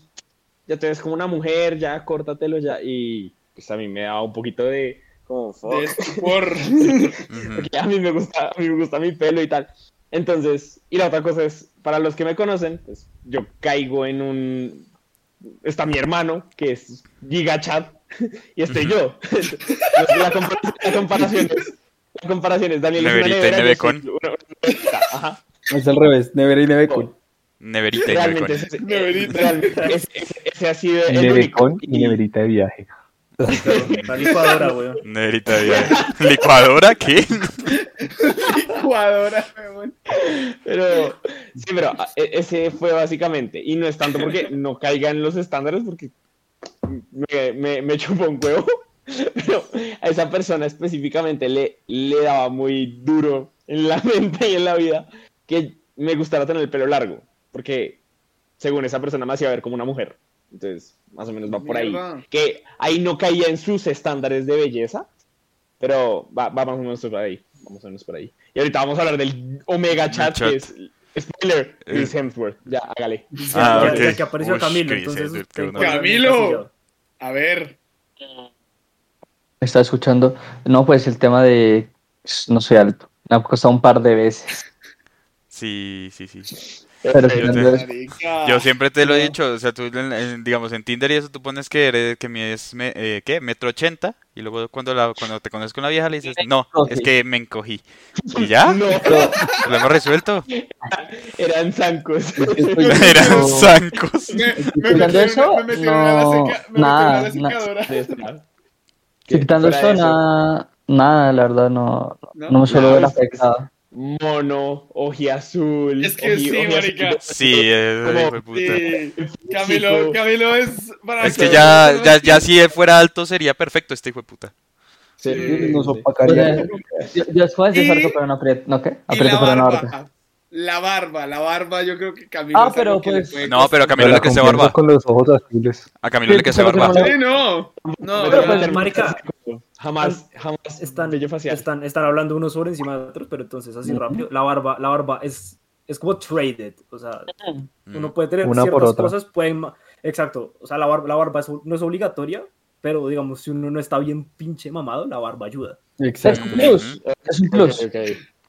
ya te ves como una mujer, ya córtatelo ya. Y pues a mí me daba un poquito de Como, fuck. De estupor. Ujú. Porque a mí me gusta, a mí me gusta mi pelo y tal. Entonces, y la otra cosa es, para los que me conocen, pues yo caigo en un está mi hermano, que es GigaChat, y estoy yo. la, comparación, la comparación es, la comparación es Daniel es una Neverita y nevera, yo Nevecon. una- una ajá. Es al revés, Nevera y Nevecon. Neverita y Realmente, Nevecon. ese, Neverita. realmente ese, ese- ese ha sido el único. Nevecon y neverita de viaje. La licuadora, weón. Viaje. ¿Licuadora? ¿Qué? Jugadora, weón. Pero, sí, pero a- e- ese fue básicamente. Y no es tanto porque no caiga en los estándares, porque me, me, me chupó un huevo. Pero a esa persona específicamente le, le daba muy duro en la mente y en la vida que me gustara tener el pelo largo. Porque según esa persona me hacía ver como una mujer. Entonces, más o menos va por ahí. Mierda. Que ahí no caía en sus estándares de belleza. Pero va, va más o menos por ahí. Vamos a menos por ahí. Y ahorita vamos a hablar del Omega Chat, Chat. que es spoiler, Eh. Chris Hemsworth. Ya, hágale. Ah, ya, ok. ya que apareció Ush, Camilo, entonces. Camilo. A ver. Me está escuchando. No, pues el tema de no soy alto. Me ha costado un par de veces. Sí, sí, sí. Pero Yo te- siempre te lo he dicho, o sea, tú, en- en- digamos, en Tinder y eso tú pones que eres, que mides, me- eh, ¿qué? Metro ochenta, y luego cuando, la, cuando te conoces con la vieja le dices, no, es que me encogí. ¿Y ya? No, Lo hemos resuelto. eran zancos. Eran zancos. Me, me eso, me metieron a la no, me nada, metieron a la secadora. Sí, quitando eso, de eso, nada, nada, la verdad, no, ¿No? no me suelo ver afectado. Mono, azul. Es que sí, marica. Sí, es Como- hijo de puta. Sí. Camilo, Camilo es para Es que ya, ya, ya si él fuera alto sería perfecto este hijo de puta. Sí, Nos sí. opacaría. Yo, yo después de Y- sarco, pero no aprieto, ¿no qué? Aprieto, pero no barba. La barba, la barba, yo creo que Camilo. Ah, es pero que pues- puede No, pero. Camilo le confianza barba. con los ojos azules. A Camilo le que barba. no- Sí, no. No, Pero pues, marica, Jamás, jamás. están, están, están hablando unos sobre encima de otros, pero entonces así rápido. La barba, la barba es, es como traded. O sea, Mm. uno puede tener Una por ciertas otra. cosas, pueden. Exacto. O sea, la barba, la barba es- no es obligatoria, pero digamos, si uno no está bien pinche mamado, la barba ayuda. Es Exacto. un plus, es un plus.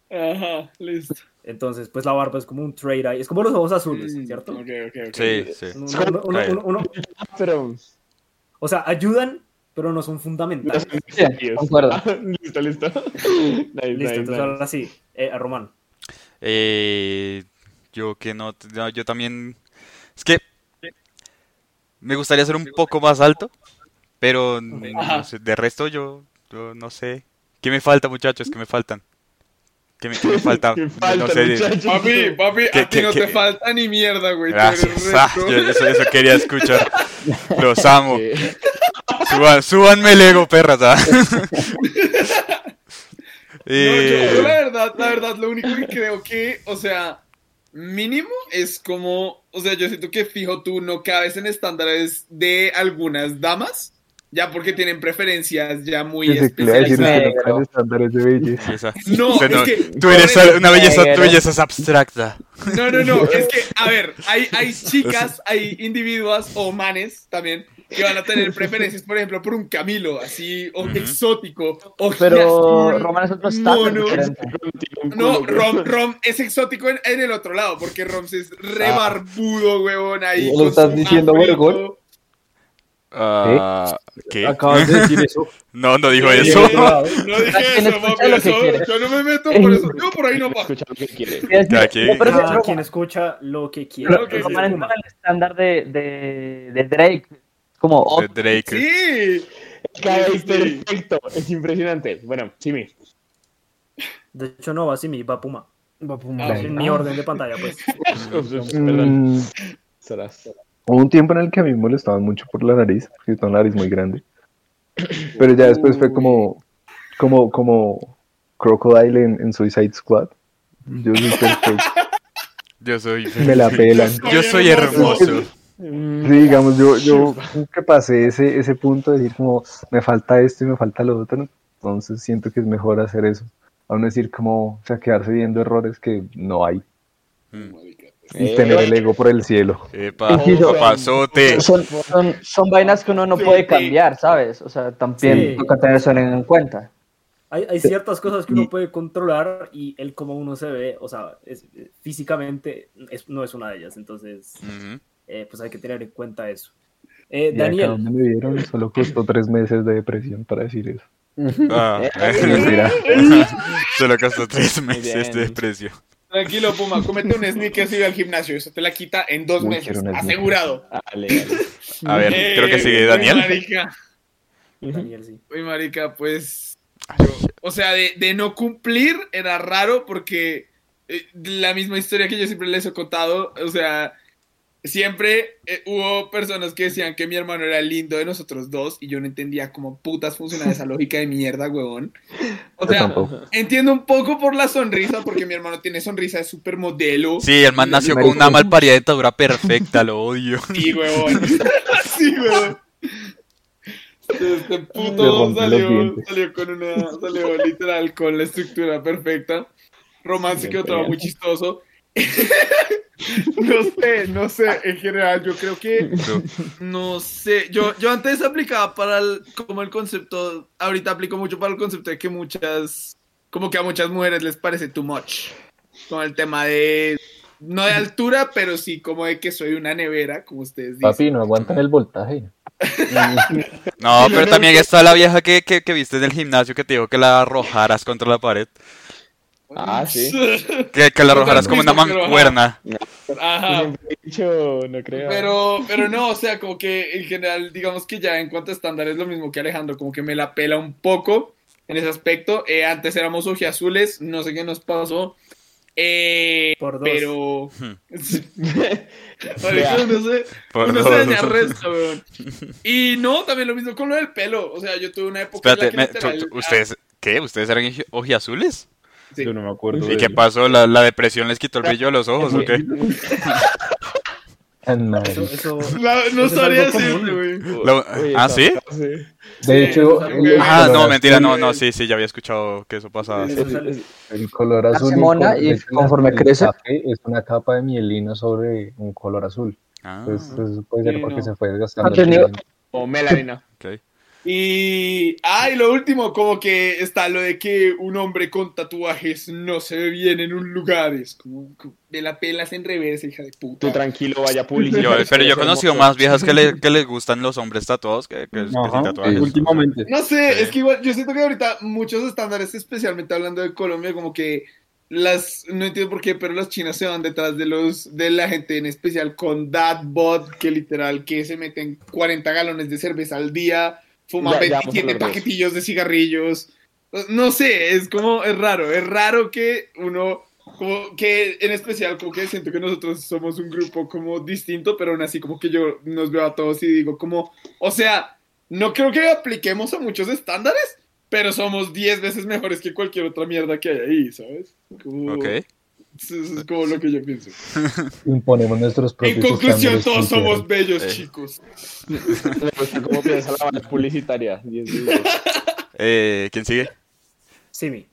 Ajá, listo. Entonces, pues la barba es como un trade ahí. Es como los ojos azules, Mm, ¿cierto? Ok, ok, ok. Sí, sí. Uno- uno- uno- uno- uno- Pero. o sea, ayudan, pero no son fundamentales. Sí, concuerdo. listo, listo. Nice, Listo, nice, entonces nice. ahora sí, eh, a Román. Eh, yo que no, no, yo también, es que me gustaría ser un poco más alto, pero no sé, de resto yo, yo no sé. ¿Qué me falta, muchachos? ¿Qué me faltan? ¿Qué me, qué me falta? ¿Qué No sé? Papi, papi, ¿Qué- a ti qué- no qué? te falta ni mierda, güey. Gracias. Ah, yo- eso, eso quería escuchar. Los amo. Sí. Suban, súbanme el ego, perras. ¿ah? No, yo, yo la Eh, verdad, la verdad, lo único que creo que, o sea, mínimo es como, o sea, yo siento que fijo tú no cabes en estándares de algunas damas, ya porque tienen preferencias ya muy Desde que le iba a decir especializadas. que no es que- tú eres una belleza, tu belleza es abstracta. No, no, no, es que, a ver, hay, hay chicas, hay individuas o manes también que van a tener preferencias, por ejemplo, por un Camilo, así, o exótico, o Pero Roman es otro estándar mono. No, Rom, Rom es exótico en, en el otro lado, porque Rom es re Ah. barbudo, huevón, ahí. ¿Lo estás diciendo, afrito. Ah, ¿Qué? Acabas de decir eso. No, no dijo eso. No, no dije eso, escucha papi, lo que eso, quiere. yo no me meto por eso, yo por ahí no paso. Escucha lo que quiere. Cada quien. No, Cada quien escucha lo que quiere. Lo que para el estándar de, de, de Drake. Como De Drake. Sí, Sí, sí. perfecto. Es impresionante. Bueno, Simi. De hecho, no va así, mi va Puma. Va Puma. Ah, En mi orden de pantalla, pues. Perdón. Mm, Serás. Hubo un tiempo en el que a mí me molestaba mucho por la nariz, porque tengo una nariz muy grande. Pero ya después fue como, como, como Crocodile en, en Suicide Squad. Yo soy perfecto. Yo soy. Me la pelan. Yo soy hermoso. Sí, digamos, yo, yo como que pasé ese, ese punto de decir como, me falta esto y me falta lo otro. Entonces siento que es mejor hacer eso. A no decir como, o sea, quedarse viendo errores que no hay. Mm. Y tener el ego por el cielo. Epa, Sí, papazote. Son, son, son vainas que uno no puede cambiar, ¿sabes? O sea, también Sí. toca tener eso en cuenta. Hay, hay ciertas cosas que uno puede controlar y el cómo uno se ve, o sea, es- físicamente es- no es una de ellas. Entonces, Ujú. eh, pues hay que tener en cuenta eso. Eh, Y acá Daniel, donde me vieron solo costó tres meses de depresión para decir eso. Ah, Mentira. Solo costó tres meses de precio. Tranquilo, Puma, comete un sneakers y ve al gimnasio. Eso te la quita en dos Uy, meses. Asegurado. Dale, dale. A ver, Eh, creo que sigue uy, Daniel. Marica, Daniel, sí. uy, marica, pues. yo- o sea, de, de no cumplir era raro porque eh, la misma historia que yo siempre les he contado. O sea, siempre eh, hubo personas que decían que mi hermano era el lindo de nosotros dos y yo no entendía cómo putas funcionaba esa lógica de mierda, huevón. O sea, entiendo un poco por la sonrisa porque mi hermano tiene sonrisa de supermodelo. Sí, el man nació con una malparida dentadura perfecta, lo odio. Sí, huevón. Sí, huevón. Este puto salió, salió con una, salió literal con la estructura perfecta. Romance que otro muy chistoso. No sé, no sé, en general yo creo que, no sé, yo, yo antes aplicaba para el, como el concepto, ahorita aplico mucho para el concepto de que muchas, como que a muchas mujeres les parece too much, con el tema de, no de altura, pero sí como de que soy una nevera, como ustedes dicen. Papi, no aguantan el voltaje. No, pero también está la vieja que, que, que viste en el gimnasio que te dijo que la arrojaras contra la pared. Ah, sí. Que, que la arrojaras como una mancuerna. Ajá. Dicho, no creo. Pero, pero no, o sea, como que en general, digamos que ya en cuanto a estándar es lo mismo que Alejandro, como que me la pela un poco en ese aspecto. Eh, antes éramos ojiazules, no sé qué nos pasó. Eh, Por dos. pero. Hmm. Uno se, Por uno dos. se daña resto, weón. Y no, también lo mismo con lo del pelo. O sea, yo tuve una época. en la Espérate, que me- literal- tú- tú- ¿ustedes qué? ¿Ustedes eran oji- ojiazules? Sí. Yo no me acuerdo. ¿Y de qué eso. pasó? ¿La, la depresión les quitó el brillo de los ojos o qué? Eso, eso- No, sabría decirte, güey. ¿Ah, sí? De hecho, el, el Ah, no, mentira, no, no, sí, sí, ya había escuchado que eso pasaba. sale- El color azul. mona con- y conforme el crece- café Es una capa de mielina sobre un color azul. Ah, Entonces, eso puede ser Sí, porque no. se fue desgastando. El pelo. O melanina. ok. Y, ah, y lo último, como que está lo de que un hombre con tatuajes no se ve bien en un lugar. Es como, de la pelas en reversa, hija de puta. Tú tranquilo, vaya publicidad. Yo- pero yo he conocido más viejas que, le- que les gustan los hombres tatuados que, que, que sin Ajá, tatuajes. últimamente. No sé, Sí. es que igual, yo siento que ahorita muchos estándares, especialmente hablando de Colombia, como que las, no entiendo por qué, pero las chinas se van detrás de los, de la gente en especial con that bot, que literal, que se meten 40 galones de cerveza al día, fuman Ya, ya vamos a 27 hablar de eso. paquetillos de cigarrillos. No sé, es como, es raro, es raro que uno, como que en especial, como que siento que nosotros somos un grupo como distinto, pero aún así como que yo nos veo a todos y digo como, o sea, no creo que apliquemos a muchos estándares, pero somos 10 veces mejores que cualquier otra mierda que hay ahí, ¿sabes? Como- Ok. Eso es como lo que yo pienso. Imponemos nuestros En propios conclusión, estándares todos somos bellos, Eh. chicos. Me gusta cómo piensa la banda publicitaria. Eh, ¿Quién sigue? Simi.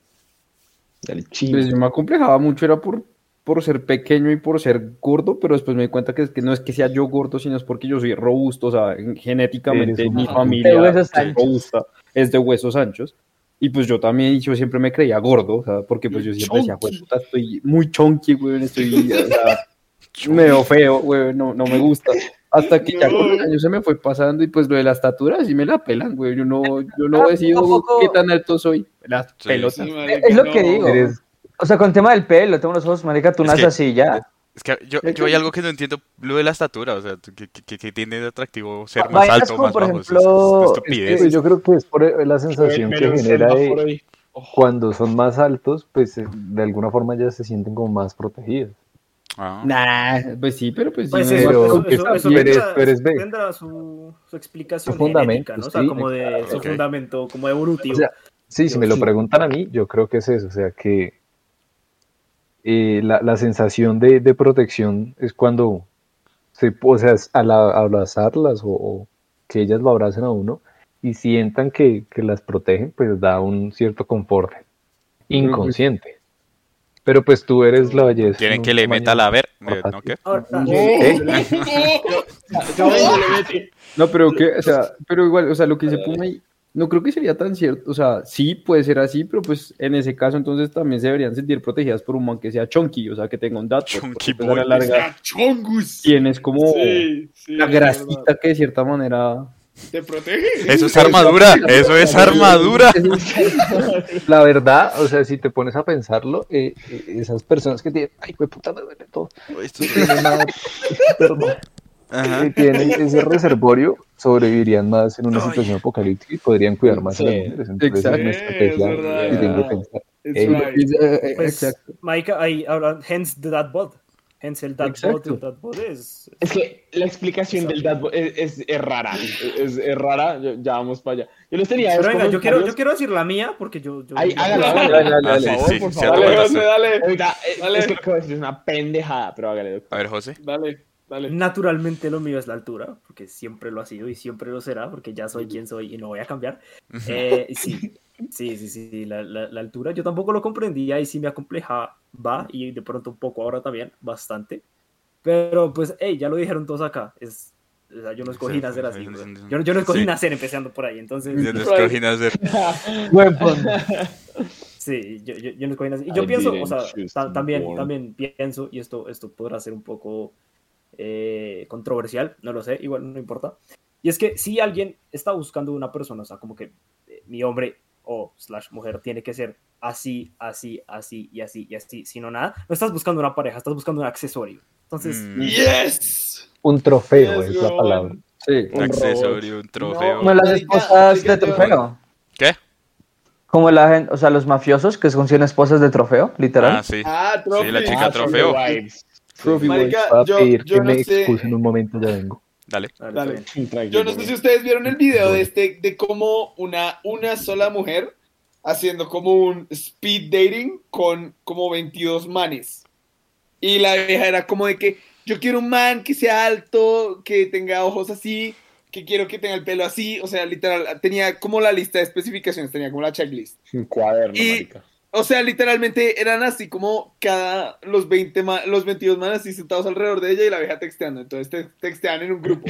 Chivo. Pues yo me acomplejaba mucho, era por, por ser pequeño y por ser gordo, pero después me di cuenta que, es que no es que sea yo gordo, sino es porque yo soy robusto, o sea, en- genéticamente mi familia es robusta, es de huesos anchos. Y pues yo también, yo siempre me creía gordo, o sea, porque pues yo siempre decía, güey, puta, estoy muy chonky, güey, estoy, o sea, feo, güey, no, no me gusta. Hasta que ya con los años se me fue pasando y pues lo de la estatura sí me la pelan, güey, yo no, yo no Ah, decido poco qué tan alto soy, las Sí, pelotas. Sí, Es lo que no. digo. Eres- O sea, con el tema del pelo, tengo los ojos, marica, tú Es naces que- así ya. Es que yo, yo hay algo que no entiendo, lo de la estatura, o sea, que, que, que tiene de atractivo ser más Vainas alto o como, más por bajo, es- es- ejemplo, es es estupidez. que yo creo que es por la sensación que genera de cuando son más altos, pues eh, de alguna forma ya se sienten como más protegidos. Ah. Nah, pues sí, pero pues sí. Pues eso, pero eso, eso, eso tendrá, su, su explicación Su fundamento, genética, ¿no? O sea, sí, como de su ok. fundamento, como evolutivo. O sea, sí, si me lo Sí. preguntan a mí, yo creo que es eso, o sea que eh, la, la sensación de, de protección es cuando se, o sea, es al a- abrazarlas o, o que ellas lo abracen a uno y sientan que, que las protegen, pues da un cierto confort inconsciente. Pero pues tú eres la belleza. Quieren que le meta la ver. eh. ¿No qué? No, pero que, o sea, pero igual, o sea, lo que se pone ahí, no creo que sería tan cierto, o sea, sí puede ser así, pero pues en ese caso entonces también se deberían sentir protegidas por un man que sea chunky, o sea, que tenga un dato. Pues, a la boy. larga Ah, Chongus. tienes como Sí, sí, la es grasita que de cierta manera... ¿Te protege? Eso es armadura. Eso es armadura. La verdad, o sea, si te pones a pensarlo, eh, eh, esas personas que tienen, ay, güey, puta, me duele todo. Esto es- perdón, Ajá. que tienen ese reservorio, sobrevivirían más en una situación apocalíptica y podrían cuidar más a las Sí, mujeres. Entonces, exacto. es una estrategia Es verdad. que tengo que pensar. It's Ey, right. pues, Exacto. Marica, ahí hablan, hence the dad bod. Hence el dad bod, Exacto. el dad bod es... Es que la explicación del dadbot es, es, es rara. Es, es rara. Ya, ya vamos para allá. Yo les tenía Pero venga, yo quiero, yo quiero decir la mía porque yo... yo Ay, hágalo, Dale, hágalo. dale, dale, Ah, Por sí, favor, sí, por sí, favor. Dale, Dale, José, dale. Ahorita, eh, Dale. es que lo que voy a decir es una pendejada, pero hágale, doctor. A ver, José. Dale, dale. Naturalmente lo mío es la altura, porque siempre lo ha sido y siempre lo será, porque ya soy quien soy y no voy a cambiar. Eh, sí, sí, sí, sí, la, la- la altura yo tampoco lo comprendía y sí me acompleja, va, y de pronto un poco ahora también, bastante. Pero pues, hey, ya lo dijeron todos acá, es, o sea, yo no escogí Sí, nacer sí, así, sí, sí. yo, yo no escogí Sí. nacer empezando por ahí, entonces, Yo no escogí nacer. sí, yo, yo, yo no escogí nacer. Y yo I pienso, o sea, también, también pienso, y esto, esto podrá ser un poco eh, controversial, no lo sé, igual no importa. Y es que si alguien está buscando una persona, o sea, como que eh, mi hombre o slash mujer tiene que ser así, así, así y así y así, si no nada, no estás buscando una pareja, estás buscando un accesorio. Entonces, Mm, Yes. Un trofeo Yes, es la palabra. Sí. un accesorio, un trofeo. Como las esposas de trofeo. ¿Qué? Como la gente, o sea, los mafiosos que son esposan esposas de trofeo, literal. Ah, sí. Ah. Sí, la chica Ah, trofeo. Trophy. Marica, Voy a yo, pedir yo que no me sé. excusen un momento, ya vengo. Dale. dale, Dale. Yo no sé si ustedes vieron el video de este, de cómo una, una sola mujer haciendo como un speed dating con como 22 manes. Y la vieja era como de que yo quiero un man que sea alto, que tenga ojos así, que quiero que tenga el pelo así. O sea, literal, tenía como la lista de especificaciones, tenía como la checklist. Un cuaderno, Y- marica. O sea, literalmente eran así como cada los 20 ma- los 22 manes así sentados alrededor de ella y la vieja texteando. Entonces te, texteaban en un grupo.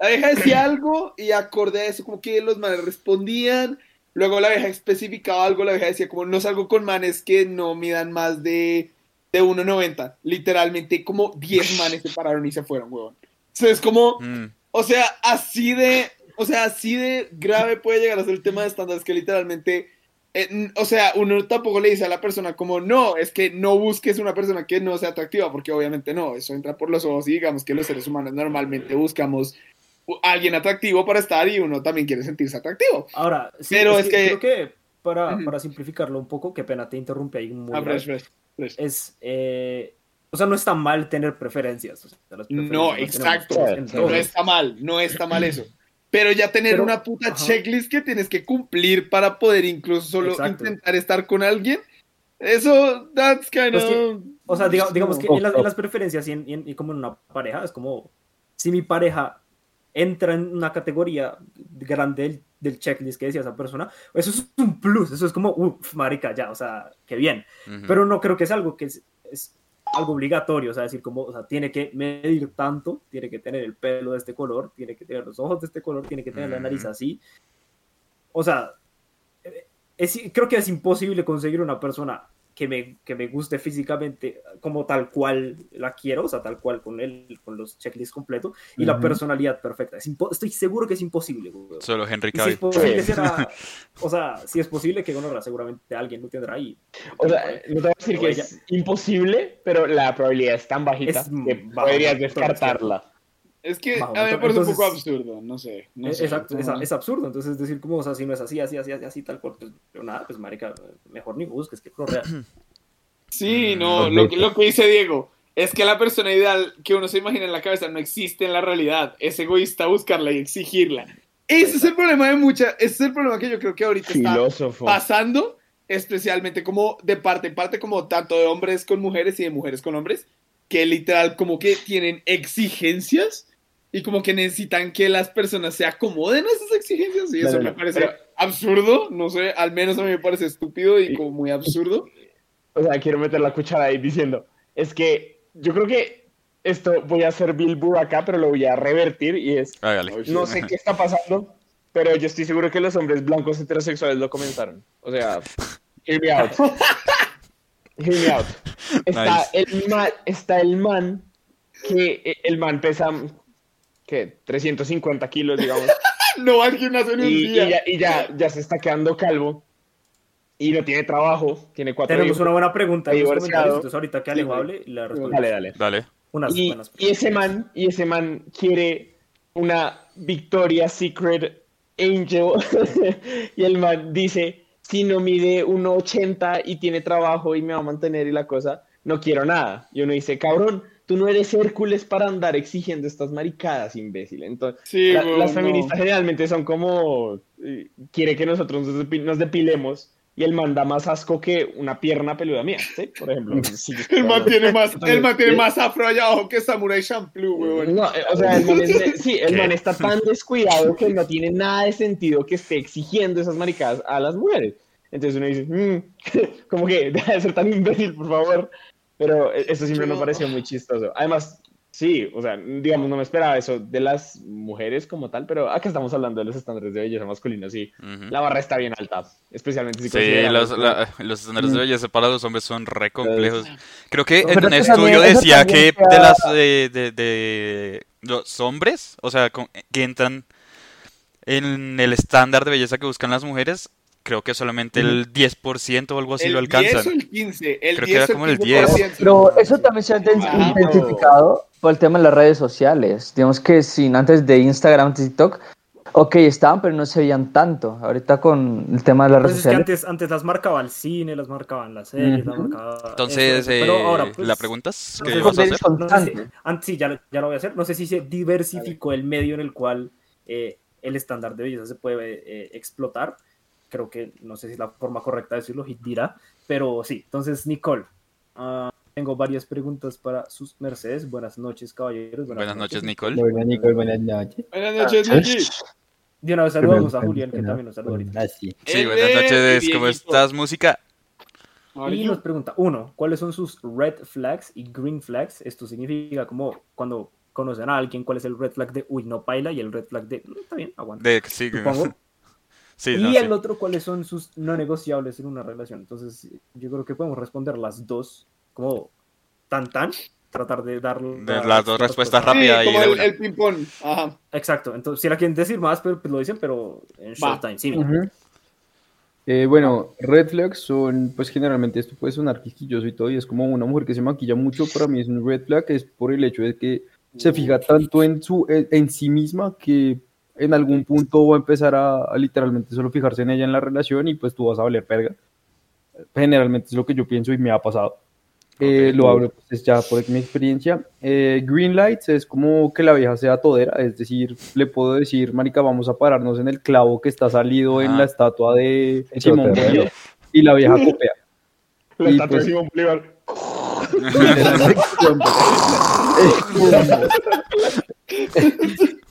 La vieja decía algo y acorde a eso como que los manes respondían. Luego la vieja especificaba algo, la vieja decía como no salgo con manes que no midan más de, de 1.90. Literalmente como 10 manes se pararon y se fueron, huevón. Entonces como, Mm, o sea, así de, o sea, así de grave puede llegar a ser el tema de estándares que literalmente, eh, o sea, uno tampoco le dice a la persona como, no, es que no busques una persona que no sea atractiva, porque obviamente no, eso entra por los ojos y digamos que los seres humanos normalmente buscamos a alguien atractivo para estar y uno también quiere sentirse atractivo. Ahora, sí, Pero es que- creo que para, simplificarlo un poco, qué pena te interrumpe ahí muy Ah, grave. fresh, fresh, fresh. es, eh, o sea, no está mal tener preferencias. o sea, las preferencias No, exacto. No está mal, no está mal eso. Pero ya tener Pero- una puta ajá. checklist que tienes que cumplir para poder incluso solo Exacto. intentar estar con alguien, eso, that's kind Pues of... que- O sea, diga- digamos que en las, no. en las preferencias y, en- y en- y como en una pareja, es como si mi pareja entra en una categoría grande del, del checklist que decía esa persona, eso es un plus, eso es como, uff, marica, ya, o sea, qué bien. ujú. Pero no creo que es algo que es, es algo obligatorio, o sea, decir como, o sea, tiene que medir tanto, tiene que tener el pelo de este color, tiene que tener los ojos de este color, tiene que tener la nariz así. O sea, eh, es, creo que es imposible conseguir una persona que me, que me guste físicamente como tal cual la quiero, o sea, tal cual con él, con los checklists completos, y la Ujú. personalidad perfecta. Es estoy seguro que es imposible. güey. Solo Henry Y si es Cavill. será, o sea, si es posible que Gonorra seguramente alguien lo tendrá ahí. O sea, no te voy a decir que Ella- es imposible, pero la probabilidad es tan bajita Es que podrías descartarla. Es que Bajo, a mí me parece un poco absurdo, no sé. No Es- sé. Es, Como- es absurdo. Entonces, decir, como, o sea, si no es así, así, así, así, así, tal cual, pues, pero nada, pues, marica, mejor ni busques, que correa. Sí, Mm, no, lo, que- lo que dice Diego es que la persona ideal que uno se imagina en la cabeza no existe en la realidad. Es egoísta buscarla y exigirla. Ese es el problema de muchas, ese es el problema que yo creo que ahorita está Filósofo. pasando, especialmente como de parte en parte, como tanto de hombres con mujeres y de mujeres con hombres, que literal como que tienen exigencias y como que necesitan que las personas se acomoden a esas exigencias y eso me parece pero- absurdo, no sé, al menos a mí me parece estúpido y Y- como muy absurdo. o sea, quiero meter la cuchara ahí diciendo, es que yo creo que esto voy a hacer Billboard acá, pero lo voy a revertir y es, Hágale. no sé qué está pasando, pero yo estoy seguro que los hombres blancos heterosexuales lo comenzaron. O sea, hear me out. Hear me out. Está, el, man, está el man que el man pesa, ¿qué? 350 kilos, digamos. No va al gimnasio en un y, y día. ya, y ya, ya se está quedando calvo y no tiene trabajo, tiene cuatro Tenemos hijos. una buena pregunta entonces ahorita que Alejo Sí, hable, la respondo. Dale, dale. Dale. Unas Y, buenas y ese man, y ese man quiere una Victoria's Secret Angel y el man dice, si no mide 1.80 y tiene trabajo y me va a mantener y la cosa, no quiero nada. Y uno dice, cabrón, tú no eres Hércules para andar exigiendo estas maricadas, imbécil. Entonces, Sí, la- weón, las no. feministas generalmente son como, eh, quiere que nosotros nos depi- nos depilemos y el man da más asco que una pierna peluda mía, ¿sí? Por ejemplo. Sí, El man tiene más, el man tiene más afro allá abajo que Samurai Champloo, weón. No, eh, o sea, el man, es de- sí, el man está tan descuidado que no tiene nada de sentido que esté exigiendo esas maricadas a las mujeres. Entonces uno dice, "Mm, como que deja de ser tan imbécil, por favor. Pero eh, esto siempre me pareció muy chistoso. Además, sí, o sea, digamos, no me esperaba eso de las mujeres como tal, pero acá estamos hablando de los estándares de belleza masculinos, sí. La barra está bien alta, especialmente si Sí, los, la- los estándares de belleza para los hombres son re complejos. Creo que en un eso también- estudio eso decía que de las de, de- de los hombres, o sea, con- que entran en el estándar de belleza que buscan las mujeres, creo que solamente el 10% o algo así el lo alcanzan. 10 o el 15. El Creo que 10 era como el 15%. 10. Pero eso también se ha Wow. intensificado por el tema de las redes sociales. Digamos que sin antes de Instagram, TikTok, ok, estaban, pero no se veían tanto. Ahorita con el tema de las Pues redes es que sociales. antes, antes las marcaba el cine, las marcaban las series, las marcaba... Entonces, eso, eso. Pero eh, ahora, pues, ¿la preguntas no sé a hacer? no sé si- Constante. antes sí, ya, lo- ya lo voy a hacer. No sé si se diversificó el medio en el cual eh, el estándar de belleza se puede eh, explotar. Creo que no sé si es la forma correcta de decirlo, Hit dirá. Pero sí, entonces, Nicole, ah, tengo varias preguntas para sus mercedes. Buenas noches, caballeros. Buenas noches, Nicole. Buenas, Nicole, buenas noches. Buenas noches, Nicky. De una vez saludamos a Julián, que también nos saluda ahorita. Ah, sí. Sí, buenas noches, ¿cómo estás, música? Y nos pregunta, uno, ¿cuáles son sus red flags y green flags? Esto significa como cuando conocen a alguien, cuál es el red flag de, uy, no paila, y el red flag de, "Mm, está bien, aguanta. De, sí, Supongo. sí, y no, el sí. otro, ¿cuáles son sus no negociables en una relación? Entonces, yo creo que podemos responder las dos, como tan tan, tratar de dar De las dos respuestas Sí, rápida y como de el, ping-pong. Exacto, entonces si la quieren decir más, pero pues lo dicen, pero en short time, sí. Eh, bueno, red flags son, pues generalmente esto puede sonar quisquilloso y todo, y es como una mujer que se maquilla mucho, para mí es un red flag, es por el hecho de que se fija tanto en, su, en, en sí misma que en algún punto va a empezar a, a literalmente solo fijarse en ella en la relación y pues tú vas a valer perga. Generalmente es lo que yo pienso y me ha pasado. Eh, Ok. Lo hablo pues, ya por mi experiencia. Eh, green lights es como que la vieja sea todera, es decir, le puedo decir, marica, vamos a pararnos en el clavo que está salido en Ah. la estatua de Simón Bolívar y la vieja copia. La y estatua de pues- Simón Bolívar.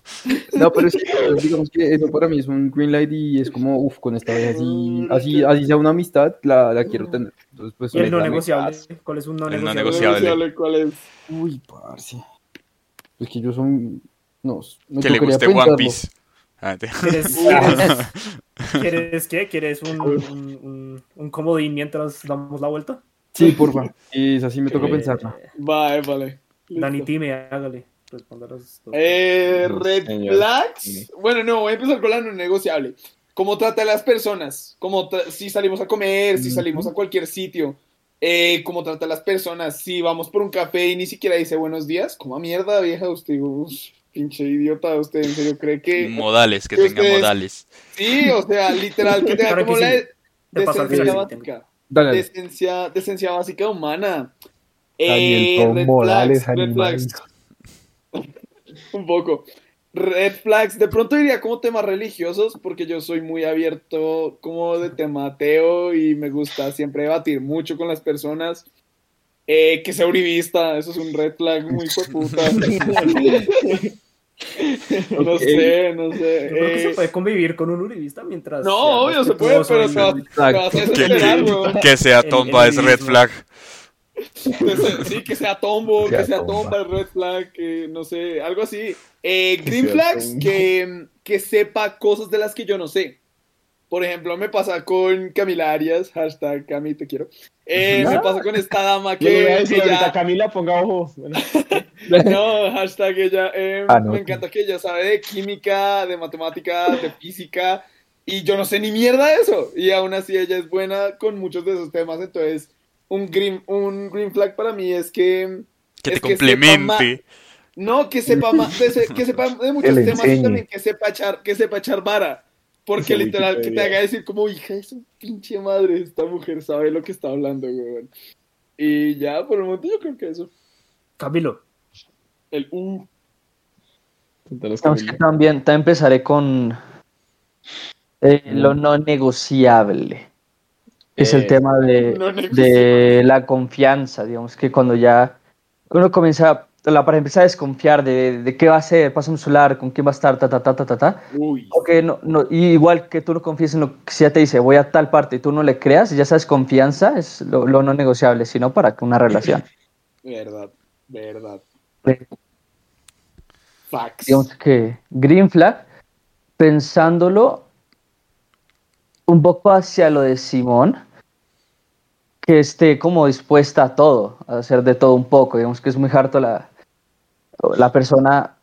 No, pero es que, digamos que eso para mí es un green light y es como, uff, con esta vez así, así, así sea una amistad, la, la quiero tener. Entonces, pues, Y el no negociable. ¿cuál es un no El no negociable? ¿Cuál es? Uy, parce. Es que yo son, no, me Que le guste One. Piece. Ah, te- ¿Quieres, quieres, ¿Quieres qué? ¿Quieres un, un, un, un comodín mientras damos la vuelta? Sí, porfa. Y es así me toca Eh, pensarlo. Vale, vale. Listo. Dani Time, hágale. Responda las dos. Eh, red Señor. flags. Bueno, no, voy a empezar con la no negociable. ¿Cómo trata a las personas? Como si salimos a comer, si salimos a cualquier sitio. Eh, ¿Cómo trata a las personas? Si vamos por un café y ni siquiera dice buenos días. ¿Cómo mierda, vieja? Usted, uf, pinche idiota. ¿Usted en serio cree que.? Modales, que que tenga ustedes- modales. Sí, o sea, literal, que tenga que como sí. la decencia básica. Dale. Decencia, decencia básica humana. Daniel, Eh, son red modales, flags, red flags. Un poco. Red flags, de pronto diría como temas religiosos, porque yo soy muy abierto como de tema ateo y me gusta siempre debatir mucho con las personas. Eh, que sea uribista, eso es un red flag muy puta. No sé, no sé. Yo creo que Eh, se puede convivir con un uribista mientras. No, obvio, se puede, pero se va, a Que, desesperar, sea Tomba el es red flag. Que sí, que sea tombo, Sea que sea tomba. tomba, red flag, que no sé, algo así. Eh, green sea flags, tomba. que, que sepa cosas de las que yo no sé. Por ejemplo, me pasa con Camila Arias, hashtag Cami, te quiero. Eh, me pasa con esta dama Yo le voy a que decir ahorita, Camila, ponga ojo. Bueno, no, hashtag ella, eh, Ah, no. me encanta que ella sabe de química, de matemática, de física, y yo no sé ni mierda de eso. Y aún así ella es buena con muchos de esos temas, entonces un green, un green flag para mí es que... Que es te que sepa complemente. No, que sepa más, de que sepa de muchos Que temas y también que sepa echar, que sepa echar vara. Porque Esa literal, que te haga decir como, hija de su pinche madre, esta mujer sabe lo que está hablando, weón. Y ya, por el momento yo creo que eso. Camilo. El uh. Que Camila. también, también empezaré con eh, lo no negociable. Es el Eh, tema de, no de la confianza. Digamos que cuando ya uno comienza, la pareja empieza a desconfiar de, de qué va a hacer, pasa un solar, con quién va a estar, ta, ta, ta, ta, ta, ta. Uy. O que no, no, y igual que tú no confíes en lo que si ya te dice voy a tal parte y tú no le creas, y ya sabes confianza, es lo, lo no negociable, sino para que una relación. Verdad, verdad. Facts. digamos que Green Flag, pensándolo un poco hacia lo de Simón, que esté como dispuesta a todo, a hacer de todo un poco, digamos que es muy harto la, la persona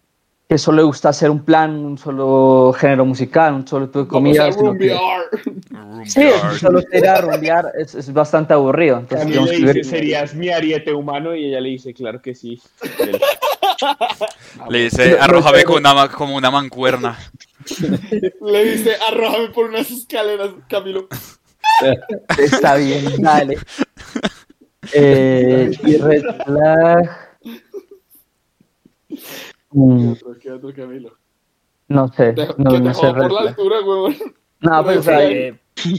que solo le gusta hacer un plan, un solo género musical, un solo tipo de a comida. sino que- rumbear. Sí, solo ir a rumbear es, es bastante aburrido. Entonces, Camila digamos le que- dice, serías mi ariete humano, y ella le dice, claro que sí. Le dice, arrójame con una como una mancuerna. Le dice, arrójame por unas escaleras, Camilo. Está bien, dale. Eh, y red flag. Mm, ¿Qué otro, qué otro, Camilo? no sé, Te- no, que no te sé por la altura, huevón. No, pero sea, Eh, sí,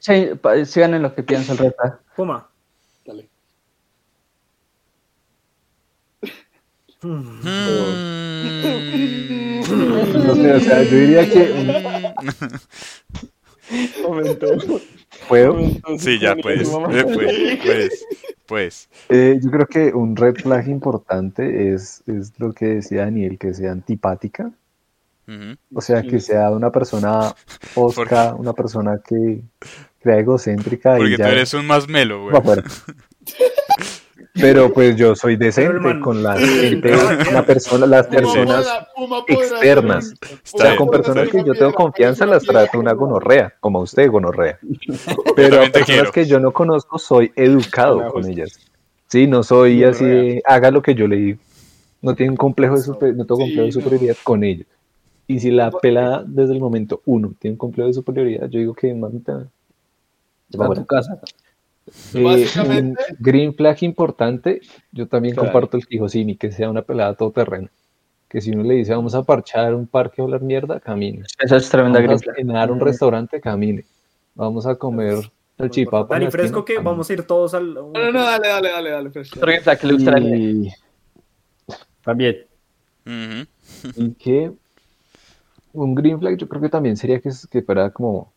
sí, sigan en lo que piensa el red flag. Puma. Dale. Mm. Mm. No sé, o sea, yo diría que Momento. puedo. momento, Sí, ya pues, eh, pues, pues, pues. Eh, yo creo que un red flag importante es, es lo que decía Daniel, que sea antipática. O sea, que sea una persona osca, una persona que crea egocéntrica Porque y tú ya eres un más melo, güey. Pero pues yo soy decente con la gente, la persona, las Puma personas externas. O Está sea, con personas que yo tengo confianza las trato una gonorrea, como a usted gonorrea. Pero a personas que yo no conozco soy educado con ellas. Sí, no soy así de haga lo que yo le digo. No tiene un complejo de super- no tengo Sí, complejo de no. superioridad con ellos. Y si la pelada desde el momento uno tiene un complejo de superioridad, yo digo que mamita. Va a tu casa. Eh, Básicamente- un green flag importante, yo también Claro. comparto el Kijosimi, que sea una pelada todoterreno. Que si uno le dice vamos a parchar un parque a hablar mierda, camine. Esa es tremenda Vamos green a flag. cenar a un restaurante, camine. Vamos a comer salchipapa. en Dani la Fresco, esquina, que camine. vamos a ir todos al. No, no, no, dale, dale, dale, dale, Fresh. Otro green flag que le gusta a la Y, También. Y que un green flag yo creo que también sería que, que fuera como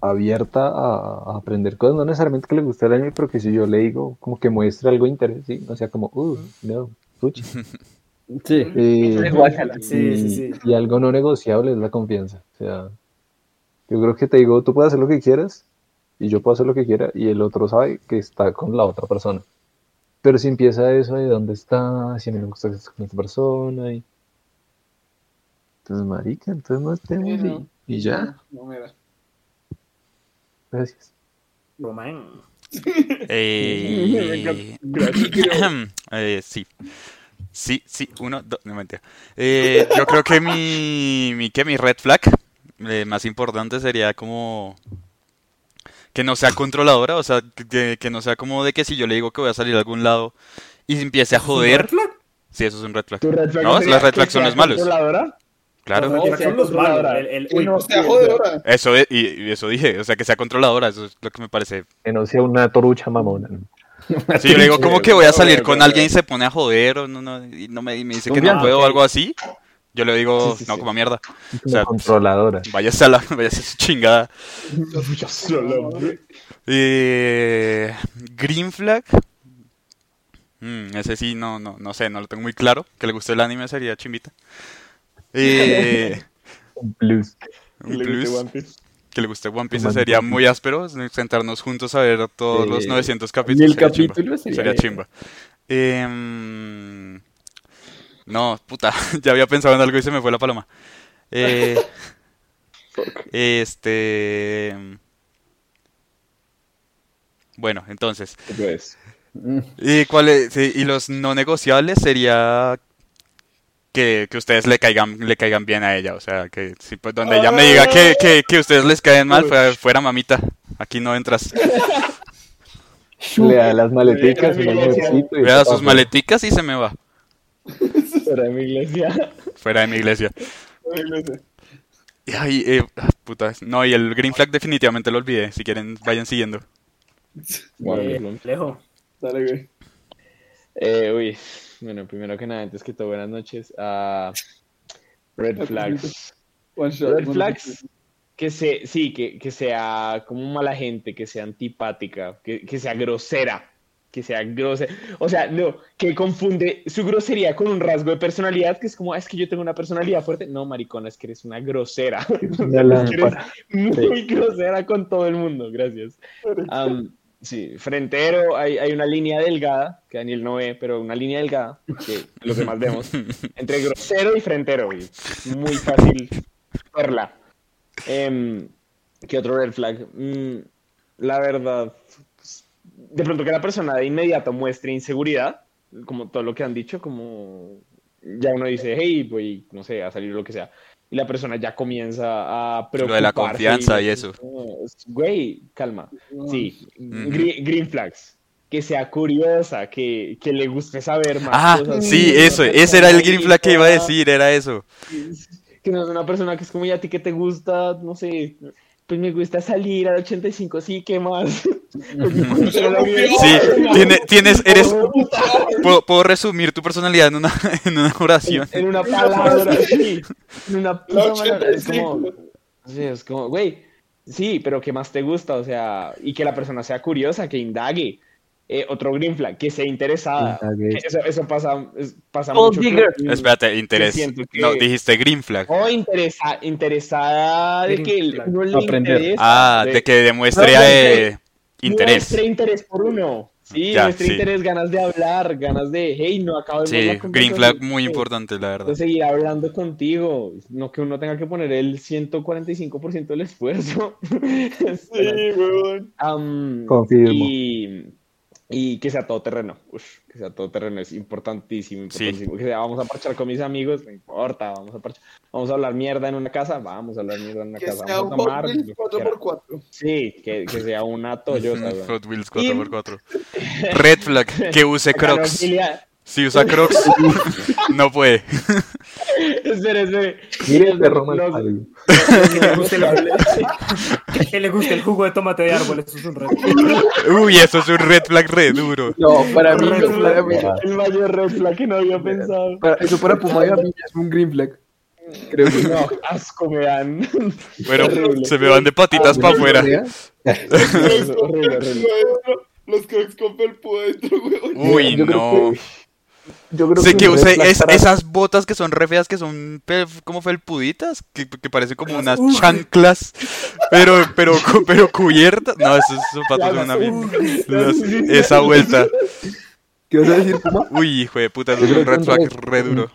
abierta a, a aprender cosas, no necesariamente que le guste el anime, pero que si yo le digo como que muestre algo de interés, ¿sí? no sea como, uh, no, fuchi. Sí. Eh, y, sí, sí. y algo no negociable es la confianza. O sea, yo creo que te digo, tú puedes hacer lo que quieras y yo puedo hacer lo que quiera y el otro sabe que está con la otra persona. Pero si empieza eso de dónde está, si a mí me gusta que estés con esta persona y... Entonces, marica, entonces no estemos Sí, no. y, y ya. No, mira. Gracias. Román. Eh, eh, sí. Sí, sí, uno, dos, no mentira. Eh, yo creo que mi, mi, que mi red flag eh, más importante sería como que no sea controladora, o sea, que, que no sea como de que si yo le digo que voy a salir a algún lado y empiece a joder. Sí, eso es un red flag. ¿Tu red flag No, sería las red flags son los malos. Claro. No, sea controladora. El, el- sea, jodedora. Eso, y, y eso dije, o sea, que sea controladora, eso es lo que me parece. Que no sea una torucha mamona. Si yo le digo, ¿cómo que voy a salir con alguien y se pone a joder o no, no, y no me, y me dice que no puedo o algo así? Yo le digo, Sí, sí, no, sí. como mierda. O sea, controladora. Váyase a la, váyase a su chingada. Eh, Green Flag. Mm, ese sí, no, no, no sé, no lo tengo muy claro. Que le guste el anime sería chimbita. Eh, Un plus. un Le plus. One Piece. Que le guste One Piece sería muy áspero. Sentarnos juntos a ver todos los Sí. 900 Y capítulos. sería chimba. sería. Em, no, puta, ya había pensado en algo y se me fue la paloma. Eh, este. Bueno, entonces. Pues, Mm, ¿Y, cuál es- y los no negociables sería que, que ustedes le caigan, le caigan bien a ella. O sea, que si pues donde ella me diga que, que, que ustedes les caen mal, fuera, fuera mamita. Aquí no entras. Le da las maleticas, y Vea se sus va. maleticas y se me va. fuera de mi iglesia. Fuera de mi iglesia. Y ay, eh, ah, puta. No, y el green flag definitivamente lo olvidé. Si quieren, vayan siguiendo. Bueno, Eh. Dale, güey. Eh, uy, bueno, primero que nada, antes que todo, buenas noches. Ah, red flags. Red flags que se, sí, que, que sea como mala gente, que sea antipática, que, que sea grosera, que sea grosera. O sea, no, que confunde su grosería con un rasgo de personalidad, que es como, "Ah, es que yo tengo una personalidad fuerte. No, maricona, es que eres una grosera. Es que eres muy grosera con todo el mundo, gracias. Sí, frentero, hay, hay una línea delgada, que Daniel no ve, pero una línea delgada, que los demás vemos, entre grosero y frentero, y muy fácil verla. Em, ¿Qué otro red flag? Mm, la verdad, de pronto que la persona de inmediato muestre inseguridad, como todo lo que han dicho, como ya uno dice, hey, voy, no sé, a salir o lo que sea, y la persona ya comienza a preocuparse. Lo de la confianza y eso. Güey, calma. Sí, Ujú. green, green flags. Que sea curiosa, que, que le guste saber más Ah, cosas. sí, eso. Ese era el green flag que iba a decir, era eso. Que no es una persona que es como, ¿y a ti que te gusta? No sé, pues me gusta salir al 85, sí, ¿qué más? Sí, tiene, tienes, eres... Puedo, puedo resumir tu personalidad en una, en una oración. En una palabra, sí. En una palabra. Es 85. como, sí, es como, güey, sí, pero ¿qué más te gusta? O sea, y que la persona sea curiosa, que indague. Eh, otro green flag, que sea interesada. Eso, eso pasa, es- pasa mucho. Espérate, interés. que- No, dijiste green flag. O interesa, interesada de Green que flag. uno le Aprender. interesa. Ah, de que demuestre No, no, eh, interés. Muestre interés por uno. Sí, Ya, muestre sí. interés, ganas de hablar, ganas de, hey, no acabo de Sí, green flag muy importante, la verdad. de seguir hablando contigo, no que uno tenga que poner el 145% del esfuerzo. Sí, weón. Am, Confirmo. y, y que sea todo terreno. que sea todo terreno es importantísimo. Sí. importantísimo. Que sea, vamos a parchar con mis amigos, no importa, vamos a parchar. Vamos a hablar mierda en una casa, vamos a hablar mierda en una Que casa. sea Vamos un a tomar. Hot Wheels lo que quiera. 4x4. Sí, que, que sea una Toyota. Hot Wheels Y- 4x4. Red flag, que use Crocs. Si usa Crocs, no puede. Espere, espere. Mire el perro Los- Que le guste el- que le guste el jugo de tomate de árbol, eso es un reto. Uy, eso es un red flag re duro. No, para mí, Red para mí- El mayor red flag que no había pensado. para- eso para Puma y a mí es un green flag. Creo que No, asco me dan. Bueno, Horrible. se me van de patitas para afuera. horrible, horrible, horrible. Los crocs con felpudo dentro, weón. Uy, no. Yo creo Sé que flag es- para- esas botas que son re feas, que son como felpuditas, que, que parecen como unas chanclas, pero, pero, pero cubiertas. No, esos zapatos son una mierda. Esa vuelta. ¿Qué vas a decir, Puma? Uy, hijo de puta, es un red un flag red- re duro.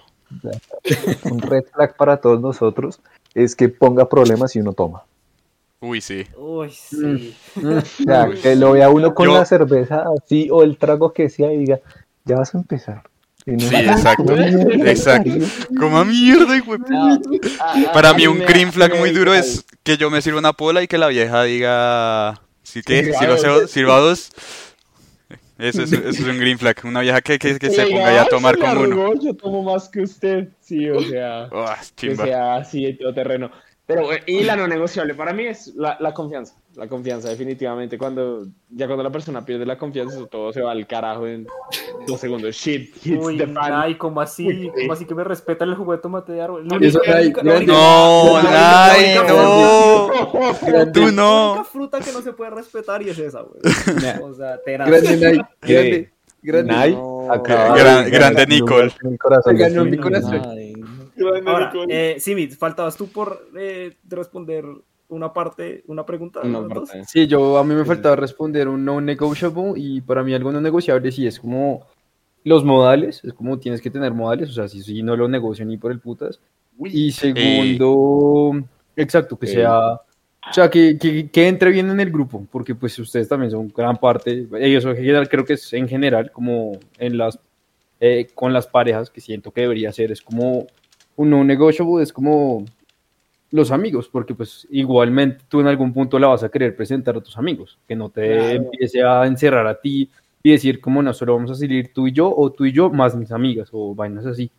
Un red flag para todos nosotros es que ponga problemas si uno toma. Uy, sí. Uy, sí. O sea, que lo vea uno con Yo- la cerveza así o el trago que sea y diga, ya vas a empezar. No- Sí, exacto. Exacto. Como mierda, hijo de puta. No, Para mí un green flag muy duro es que yo me sirva una pola y que la vieja diga, ¿sí qué? Sirva ¿Sirva, dos. sirva dos? Eso es, eso es un green flag. Una vieja que, que, que se ponga ya a "Ay, tomar como uno. Yo tomo más que usted. Sí, o sea. Oh, que chimba. sea así de todo terreno. Pero, eh, y la no negociable para mí es la, la confianza. La confianza, definitivamente. Cuando ya cuando la persona pierde la confianza, eso todo se va al carajo en dos segundos. Shit, hits Uy, the fan. ay, ¿cómo así? Uy, ¿Cómo así que me respetan el jugo de tomate de árbol? La Eso, ay, la la No, la única- ay, la no. Tú La no. única fruta que no se puede respetar y es esa, güey. O sea, tenaz. Grande, Nike. Grande. Grande. No. Grande Nicole. el corazón ganó mi corazón. Ahora, eh, Simi, faltabas tú por eh, responder una parte, una pregunta. Una parte. Sí, yo a mí me faltaba responder un no negotiable y para mí algo no negociable sí es como los modales, es como tienes que tener modales, o sea, si, si no lo negocio ni por el putas. Y segundo, exacto, que Eh. sea, o sea, que, que, que entre bien en el grupo, porque pues ustedes también son gran parte, ellos en general, creo que es en general, como en las, eh, con las parejas, que siento que debería ser, es como un no negotiable, es como los amigos, porque pues igualmente tú en algún punto la vas a querer presentar a tus amigos, que no te Claro. empiece a encerrar a ti y decir como no solo vamos a salir tú y yo o tú y yo más mis amigas o vainas así.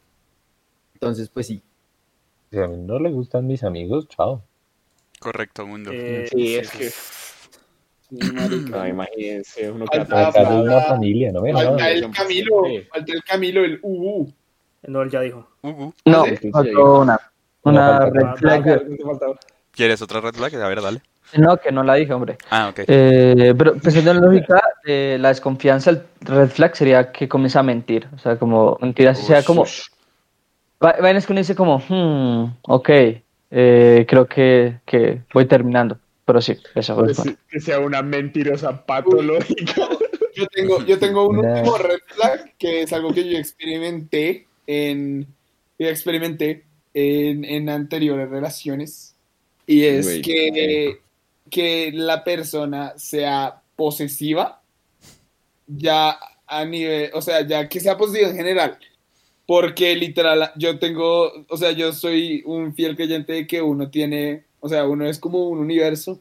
Entonces pues sí. Si a mí no le gustan mis amigos, chao. Correcto, mundo. Eh, Sí, es que. No, imagínense, uno que Falta- es una familia, no Falta el Camilo, falta el Camilo, el UU. No, él ya dijo. Ugu, No, Sí, faltó una. Una red flag. ¿quieres otra red flag? A ver, dale. No, que no la dije, hombre. Ah, ok. Eh, pero pensando en lógica, eh, la desconfianza, el red flag sería que comienza a mentir. O sea, como mentiras, o sea, como. Va- Vainas que uno dice como, hmm, ok, eh, creo que, que voy terminando. Pero sí, eso fue. Pues, que sea una mentirosa patológica. Yo tengo, yo tengo un último red flag que es algo que yo experimenté en, experimenté en, en anteriores relaciones y es Güey, que, que la persona sea posesiva ya a nivel, o sea, ya que sea posesiva en general. Porque literal, yo tengo, o sea, yo soy un fiel creyente de que uno tiene, o sea, uno es como un universo.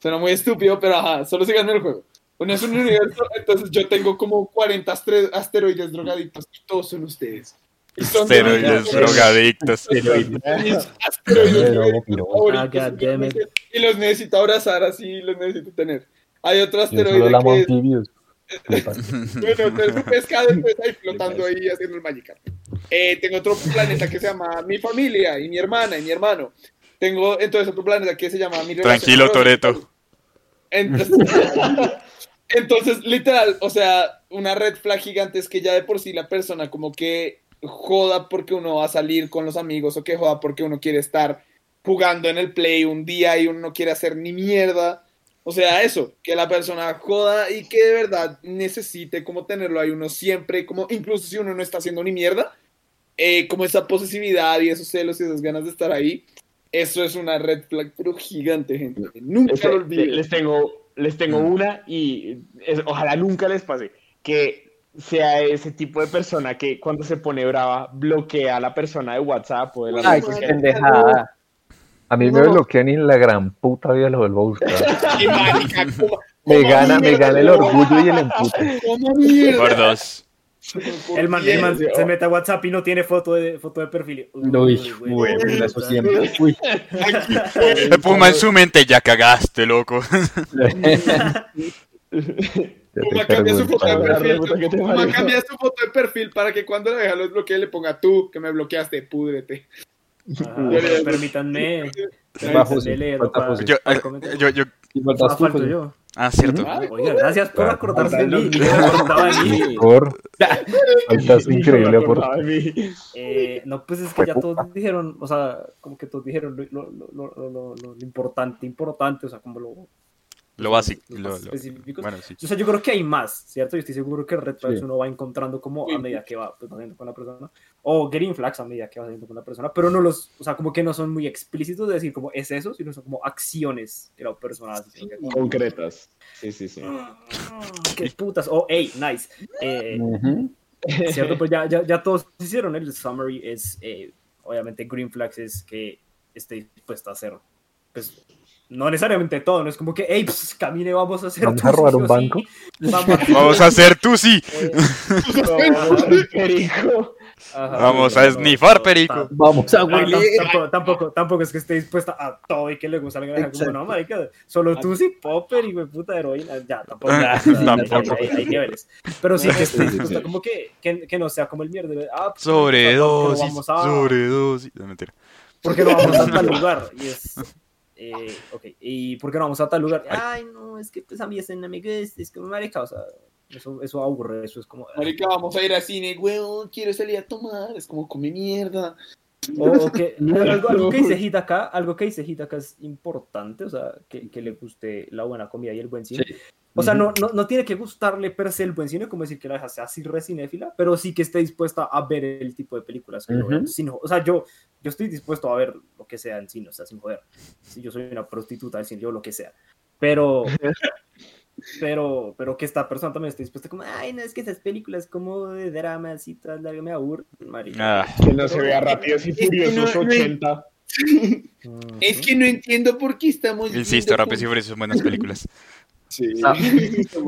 Suena muy estúpido, pero ajá, solo síganme el juego. Uno es un universo, entonces yo tengo como 40 astre- asteroides drogadictos y todos son ustedes. Esteroides, drogadictos. Ah. Y los necesito abrazar así, los necesito tener. Hay otro asteroide que bueno, entonces un pescado entonces ahí flotando ahí haciendo el Magikarp. Eh, tengo otro planeta que se llama mi familia y mi hermana y mi hermano. Tengo entonces otro planeta que se llama mi Tranquilo. Toreto. Entonces, entonces, literal, o sea, una red flag gigante es que ya de por sí la persona como que joda porque uno va a salir con los amigos o que joda porque uno quiere estar jugando en el play un día y uno no quiere hacer ni mierda. O sea, eso, que la persona joda y que de verdad necesite como tenerlo ahí uno siempre, como incluso si uno no está haciendo ni mierda, eh, como esa posesividad y esos celos y esas ganas de estar ahí, eso es una red flag pero gigante, gente. Nunca Este, lo olviden. les tengo, les tengo una y es- ojalá nunca les pase que sea ese tipo de persona que cuando se pone brava bloquea a la persona de WhatsApp o de la Ay, qué pendejada. A mí me No. bloquean y en la gran puta vida lo vuelvo a buscar. Qué marica, ¿cómo- Me gana, me gana el orgullo y el empute. ¿Cómo mierda? Por dos. El man, el man se mete a WhatsApp y no tiene foto de, foto de perfil. Uy, güey. güey, eso siempre. Uy. Puma en su mente, ya cagaste, loco. Ya te Puma cambia su foto de perfil. Puma cambia su foto de perfil para que cuando la vieja los bloquee le ponga tú, que me bloqueaste, púdrete. Pero permítanme. Yo, yo, yo. Ah. Ah, cierto. Oiga, gracias por Claro. acordarse de mí. Por. Faltas increíble por. Eh, no, pues es que ya todos dijeron, o sea, como que todos dijeron lo, lo, lo, lo, lo- lo- lo importante, importante, o sea, como lo, Lo básico. los Lo, lo-. Bueno, sí. O sea, yo creo que hay más, ¿cierto? Yo estoy seguro que red flags Sí. uno va encontrando como a medida que va pues, haciendo con la persona. O green flags a medida que va haciendo con la persona. Pero no los, o sea, como que no son muy explícitos de decir como es eso, sino son como acciones que la persona como, Concretas. Sí, sí, sí. "Mm, ¡Qué putas! O, hey, nice. Eh, Ujú. ¿Cierto? Pues ya, ya, ya todos hicieron el summary. Es, eh, obviamente, green flags es que esté dispuesto a hacer, pues, no necesariamente todo, no es como que, hey, pues, camine, vamos a hacer ¿Vamos tú a robar sí un banco? sí. Vamos a Vamos a hacer tú sí. No, perico. Ajá, Vamos a snifar, perico. Vamos a huele. tam- tampoco, tampoco, tampoco es que esté dispuesta a todo y que le gusta la granja como no, marica, solo tú sí, popper y puta heroína, ya, tampoco, ya, tampoco. Hay, hay niveles, pero sí que esté dispuesta, como que, que, que no sea como el mierda, ah, pues, Sobredosis, no a, sobredosis. No, mentira. porque no vamos a tal lugar, y es, eh, ok, y porque no vamos a tal lugar, ay, no, es que pues a mí ese no me gusta, es que marica, o sea, eso, eso aburre, eso es como, Marica, vamos a ir al cine, weón, quiero salir a tomar, es como come mierda. O, o que, algo, algo que dice Hit acá, algo que dice Hit acá es importante, o sea, que, que le guste la buena comida y el buen cine. Sí. O sea, no, no, no tiene que gustarle per se el buen cine, como decir que la deja sea así re cinéfila, pero sí que esté dispuesta a ver el tipo de películas. que sin jo- o sea, yo, yo estoy dispuesto a ver lo que sea en cine, o sea, sin joder. Si yo soy una prostituta del cine, yo lo que sea. Pero, pero, pero que esta persona también esté dispuesta como, ay, no, es que esas películas como de drama, así, todas largas, me aburren, marica. Ah, Que no se vea rápidos y furiosos no- no- 80. Ujú. Es que no entiendo por qué estamos. insisto, Rápidos y Furiosos son buenas películas. Sí. Ah.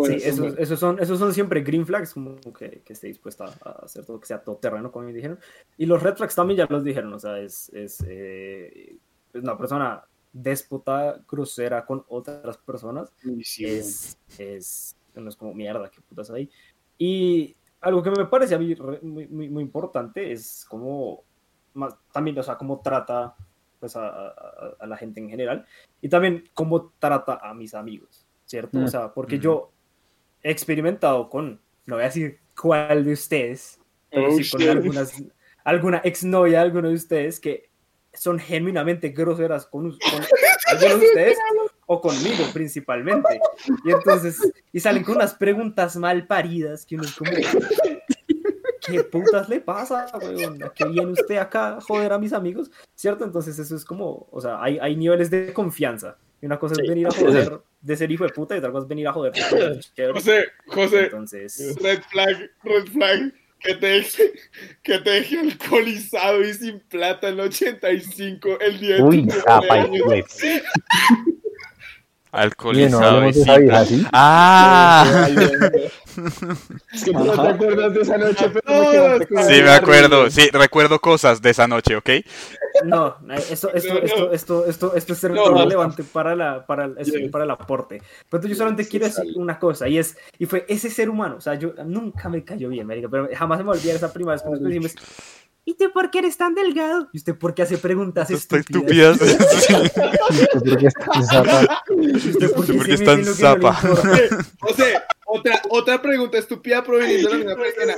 Sí, esos, esos, son, esos son siempre green flags, como que, que esté dispuesta a hacer todo, que sea todo terreno, como me dijeron. Y los red flags también ya los dijeron, o sea, es, es, eh, es una persona déspota, grosera con otras personas. Sí, es, es, no es como mierda, qué putas hay. Y algo que me parece a mí re- muy, muy, muy importante es como, más, también, o sea, cómo trata pues, a, a- a la gente en general y también cómo trata a mis amigos, ¿cierto? Mm. O sea, porque Ujú. yo he experimentado con, no voy a decir cuál de ustedes, pero Oh, sí con shit. algunas, alguna exnovia de alguno de ustedes que son genuinamente groseras con, con algunos de ustedes o conmigo principalmente. Y entonces, y salen con unas preguntas mal paridas que uno es como, ¿qué putas le pasa, weón? ¿A qué viene usted acá a joder a mis amigos? ¿Cierto? Entonces eso es como, o sea, hay, hay niveles de confianza. Y una cosa es venir a joder de ser hijo de puta y otra cosa es venir a joder. José, José, Entonces, red flag, red flag. Que te, deje, que te deje alcoholizado y sin plata en el 85 el día de Uy, Alcoholizado y sin plata. Ah, Es que tú no te acuerdas de esa noche, pero No, me sí, me acuerdo. Sí, recuerdo cosas de esa noche, ¿ok? no, esto, esto, esto, esto, esto, esto es ser No, no. relevante para, la, para, el, es Yes. para el aporte. Pero yo solamente Yes, quiero sí, decir una cosa, y es, y fue ese ser humano, o sea, yo nunca me cayó bien, marica, pero jamás me olvida esa primera vez. ¿Y tú por qué eres tan delgado? ¿Y usted por qué hace preguntas estúpidas? Sí. Zapa. ¿Y usted por qué, ¿Por qué es tan mete en lo que no le zapa? importa? José, otra, otra pregunta estúpida proveniendo de la misma persona.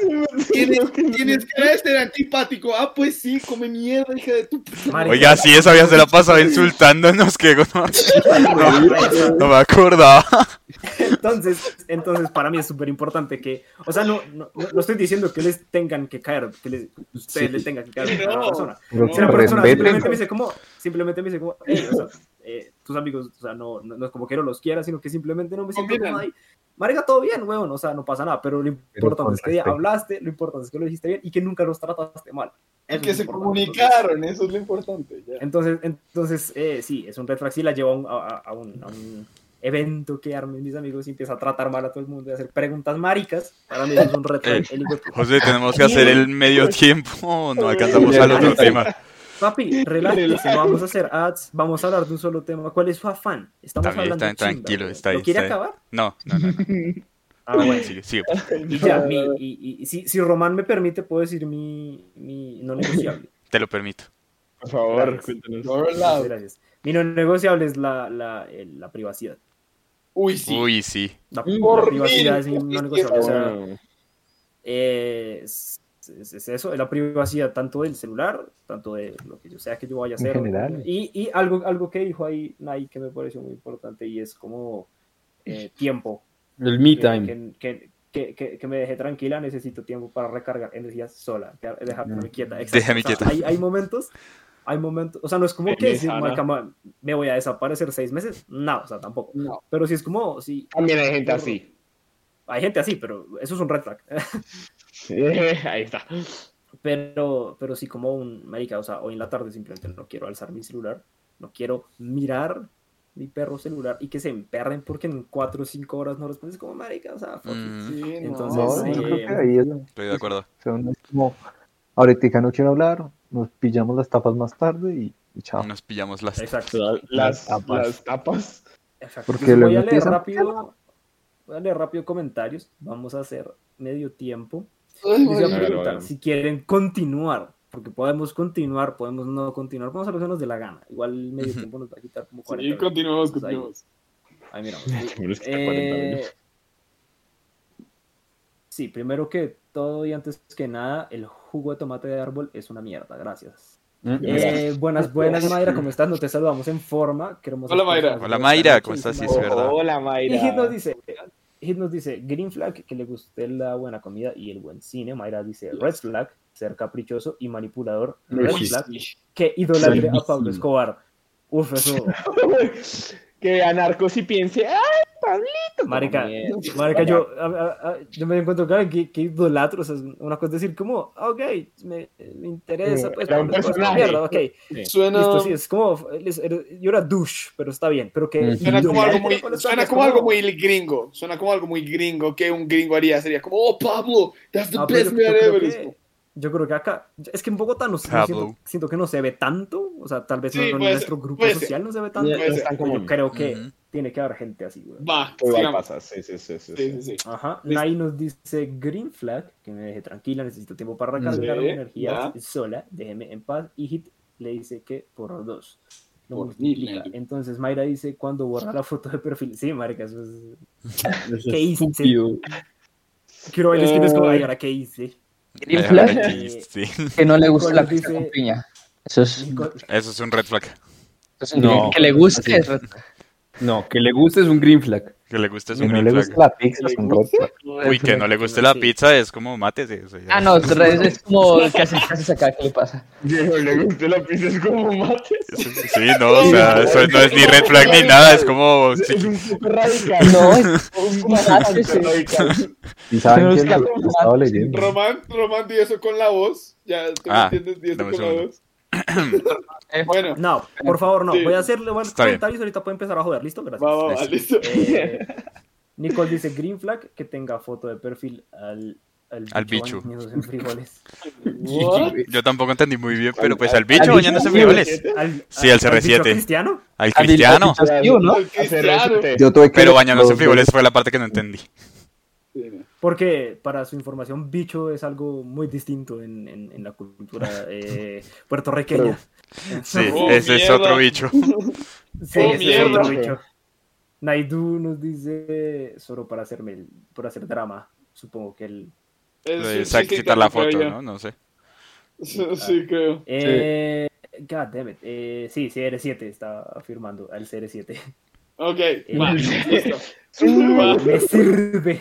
¿Tienes, ¿Tienes cara de ser antipático? Ah, pues sí, come mierda, hija de tu puta. Oiga, sí, esa vieja se la pasaba insultándonos, que no, no, no me acordaba. Entonces, entonces, para mí es súper importante que, o sea, no, no, no estoy diciendo que les tengan que caer, que les, ustedes Sí. le tengan que caer a la No. persona. Pero Si la persona respeten. simplemente me dice como, simplemente me dice como, "Ey, o sea, eh, tus amigos, o sea, no, no, no es como que no los quiera, sino que simplemente no me siento como ahí. Marica, todo bien, weón, o sea, no pasa nada, pero lo importante es que hablaste, lo importante es que lo dijiste bien y que nunca los trataste mal. Y Eso que se comunicaron, eso es lo importante. ya. Entonces, entonces eh, sí, es un flag. Sí, la llevo a un, a, a un, a un evento que armen mis amigos y empieza a tratar mal a todo el mundo y a hacer preguntas maricas. Para mí es un flag. Eh. José, tenemos que hacer el medio tiempo. No alcanzamos al otro tema. Papi, relájese, no vamos a hacer ads, vamos a hablar de un solo tema. ¿Cuál es su afán? Estamos Está bien, hablando está bien, chimba, tranquilo, está ¿Lo bien, quiere está bien. acabar? No, no, no. no. Ah, bueno. Sigue, sigue. Y ya, mi, y, y- si, si Román me permite, puedo decir mi, mi no negociable. Te lo permito. Por favor, Gracias. cuéntanos. Por lado. Gracias. Mi no negociable es la, la, la privacidad. Uy, sí. Uy, sí. La, la privacidad mil, es mi no negociable. O sea, eh, es, es- es eso, la privacidad tanto del celular, tanto de lo que yo sea que yo vaya a En hacer. general. Y, y algo, algo que dijo ahí Nay que me pareció muy importante y es como eh, tiempo. El me Que, time. que, que, que, que me deje tranquila, necesito tiempo para recargar energía sola, dejarme quieta. Exacto. Déjame O sea, quieta. Hay, hay momentos, hay momentos, o sea, no es como que Feliz, decir, Ana. "Marica, ma- me voy a desaparecer seis meses, no, o sea, tampoco. No. Pero sí es como, sí, También hay gente así. hay gente así, pero eso es un red flag. Ahí está. Pero, pero sí como un marica, o sea, hoy en la tarde simplemente no quiero alzar mi celular, no quiero mirar mi perro celular y que se emperren porque en cuatro o cinco horas no respondes como marica, o sea, fuck it. Mm, Sí. Entonces, No, sí, yo creo que ahí es, estoy de acuerdo. son es como ahorita no quiero hablar, nos pillamos las tapas más tarde y, y chao. Nos pillamos las... Exacto. Las, tapas. las tapas. Exacto. Porque voy a leer empiezan- rápido. Voy a leer rápido comentarios. Vamos a hacer medio tiempo. Les a preguntar si quieren continuar. Porque podemos continuar, podemos no continuar. Vamos a lo que nos dé la gana. Igual medio tiempo nos va a quitar como Sí, 40 minutos. continuemos, Entonces, ahí-. Ahí miramos. Pero es que está 40 Eh, sí, primero que todo y antes que nada, el jugo de tomate de árbol es una mierda. Gracias. Mm. Eh, buenas, buenas, Mayra, ¿cómo estás? No te saludamos en forma. Queremos Hola, Mayra. Hola, Mayra, ¿cómo estás? Sí, es verdad. Hola, Y Hit nos Mayra. dice, Hit nos dice, Green Flag, que le guste la buena comida y el buen cine. Mayra dice, Red Flag, ser caprichoso y manipulador. Red Flag, que idolatre a Pablo. Escobar. Uf, eso, que vea narcos y piense, ¡ay, Pablito! marica, marica, yo, a- a- a- yo me encuentro claro que, que idolatro, o sea, una cosa es decir como, ah, ok, me, me interesa, pues, Era un personaje. mierda, ok, Suena, listo, sí, es como, es- er- yo era douche, pero está bien, pero que... Suena como algo muy, suena como algo muy gringo. Suena como algo muy gringo que un gringo haría. Sería como, oh, Pablo, that's the No, pero best man ever. Que, yo creo que acá, es que en Bogotá no, siento, siento que no se ve tanto, o sea, tal vez Sí, no, en nuestro ser, grupo ser. social no se ve tanto, No es yo creo que tiene que haber gente así, güey. Va, Igual sigamos. pasa, sí, sí, sí, sí. Sí, sí, sí. Ajá. Nai nos dice Green Flag, que me deje tranquila, necesito tiempo para recargar Sí, mi energía sola, déjeme en paz, y Hit le dice que por dos. Lo Por multiplica. mil. Entonces Mayra dice cuando borra la foto de perfil. Sí, marica, eso es... Eso ¿Qué es hice? Quiero ver es como, Ay. ay, ahora qué hice. Green flag, aquí, sí. que no le gusta la pizza dice- con piña. Eso es, Eso es un red flag. eso es No. que le guste. Así. Es No, que le guste es un green flag. Que le guste es Que un no green le flag. gusta la pizza, es flag. Uy, que no le guste la pizza es como mátese. o sea, ya. Ah, no, es, es como ¿qué haces, qué haces acá? ¿Qué le pasa? Que no le guste la pizza es como mates. Sí, no, o sea, eso no es ni red flag ni nada, es como... sí, Es un poco radical. No, es un sí. radical. Y saben que es que- lo estaba leyendo. Román, Román, di eso con la voz. Ya, ¿tú Ah, me entiendes? Di eso con la voz. Eh, Bueno, No, por favor, no. Sí. Voy a hacerle buenos comentarios. Ahorita puede empezar a joder. ¿Listo? Gracias. va, va, va, listo. Eh, Nicole dice Green Flag que tenga foto de perfil al, Al bicho. bañándose en frijoles. Yo tampoco entendí muy bien, pero pues al bicho al bañándose en bicho, frijoles. Al, Sí, al bicho CR7. cristiano? Al al cristiano. bicho. Yo tuve que Pero bañándose en frijoles fue la parte que no entendí. Sí, no. Porque para su información, bicho es algo muy distinto en, en- en la cultura eh, puertorriqueña. Sí, Oh, ese es otro bicho. Sí, Oh, ese es otro bicho. Naidu nos dice solo para hacerme el- por hacer drama. Supongo que él. Chiste quitar la foto, ¿no? No sé. Sí, creo. Eh, God damn it. Eh, sí, CR7 está afirmando al CR7. Ok, Eh, va, listo. Me sirve.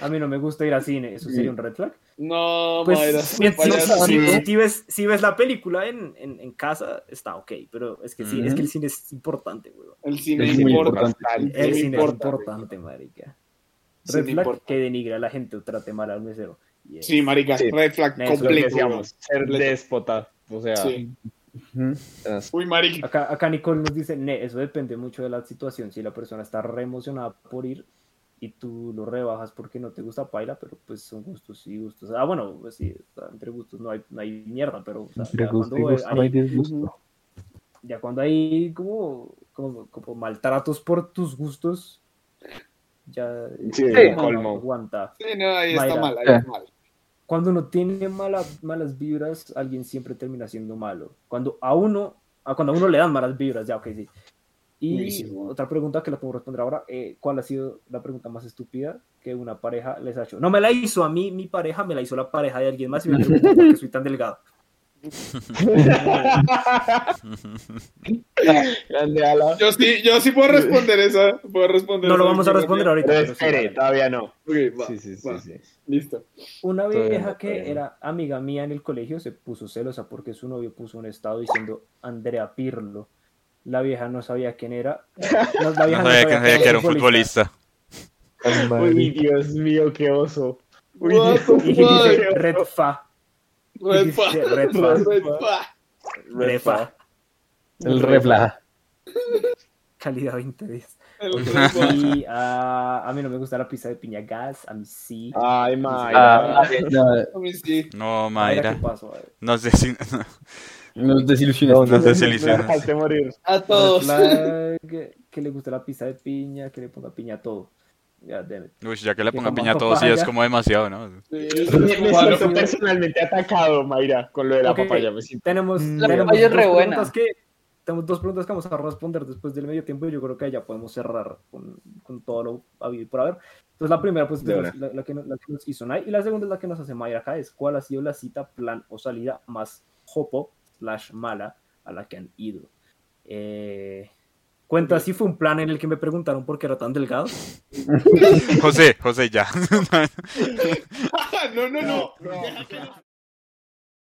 A mí no me gusta ir al cine. ¿Eso sería un red flag? No, Pues Mayra, si, si- si- si ves, si ves la película en, en, en casa, está ok. Pero es que sí, es que el cine es importante, weón. El cine Es importante. El cine es importa. importante, marica. Red flag importa. que denigre a la gente o trate mal al mesero. Yes. Sí, marica, Sí. red flag completo. ser déspota. O sea, Sí. Ujú. Uy, marica. Acá, acá Nicole nos dice, "Ne, eso depende mucho de la situación. Si la persona está re emocionada por ir y tú lo rebajas porque no te gusta paila, pero pues son gustos y gustos. Ah, bueno, pues sí, entre gustos no hay, no hay mierda, pero o sea, Entre ya, gusto y cuando gusto no hay hay, disgusto. ya cuando hay como, como, como maltratos por tus gustos, ya Sí, ya no colmo. aguanta. Sí, no, ahí está Mayra. mal, ahí Eh. está mal. Cuando uno tiene mala- malas vibras, alguien siempre termina siendo malo. Cuando a uno, a cuando a uno le dan malas vibras, ya, ok, sí. Y Buenísimo. otra pregunta que la puedo responder ahora, eh, ¿cuál ha sido la pregunta más estúpida que una pareja les ha hecho? No me la hizo a mí mi pareja, me la hizo la pareja de alguien más y me preguntó por qué soy tan delgado. Grande. Yo sí, yo sí puedo responder esa. Puedo responder No lo vamos a responder ahorita. Pero pero sí, espere, dale. todavía no. Ok, va, Sí, sí, sí, va. sí. Listo. Una vieja que todavía no. era amiga mía en el colegio se puso celosa porque su novio puso un estado diciendo Andrea Pirlo. La vieja no sabía quién era. No, la No sabía que, sabía que era un futbolista. Uy. Dios mío, qué oso. Uy, What Dios. the Y fuck? dice Red Fa. Red fa. Dijiste red fa. Red fa. Red Fa. El reflaja. Calidad 20 días. Ah, a mí no me gusta la pizza de piña gas, a mí sí. Ay, Mayra. Ah, no, A mí sí. No, Mayra. ¿qué pasó? No sé si. nos desilusionaste. No, no sé Me si ilusionas. dejaste morir. A todos. Flag, que le guste la pizza de piña, que le ponga piña a todo. Ya, damn it. Uy, ya que le Que ponga coma piña a todo, sí es como demasiado, ¿no? Me, me Cuadro. siento personalmente atacado, Mayra, con lo de la Ok, papaya. Me siento- Tenemos, La tenemos papaya es dos re buena. preguntas que tenemos dos preguntas que vamos a responder después del medio tiempo y yo creo que ya podemos cerrar con, con todo lo habido y por haber. Entonces la primera pues la, la- que, nos- la que nos hizo Nai y la segunda es la que nos hace Mayra acá es ¿cuál ha sido la cita, plan o salida más jopo slash mala a la que han ido? Eh, cuenta si fue un plan en el que me preguntaron por qué era tan delgado. José, José, ya. no, no, no. No, no.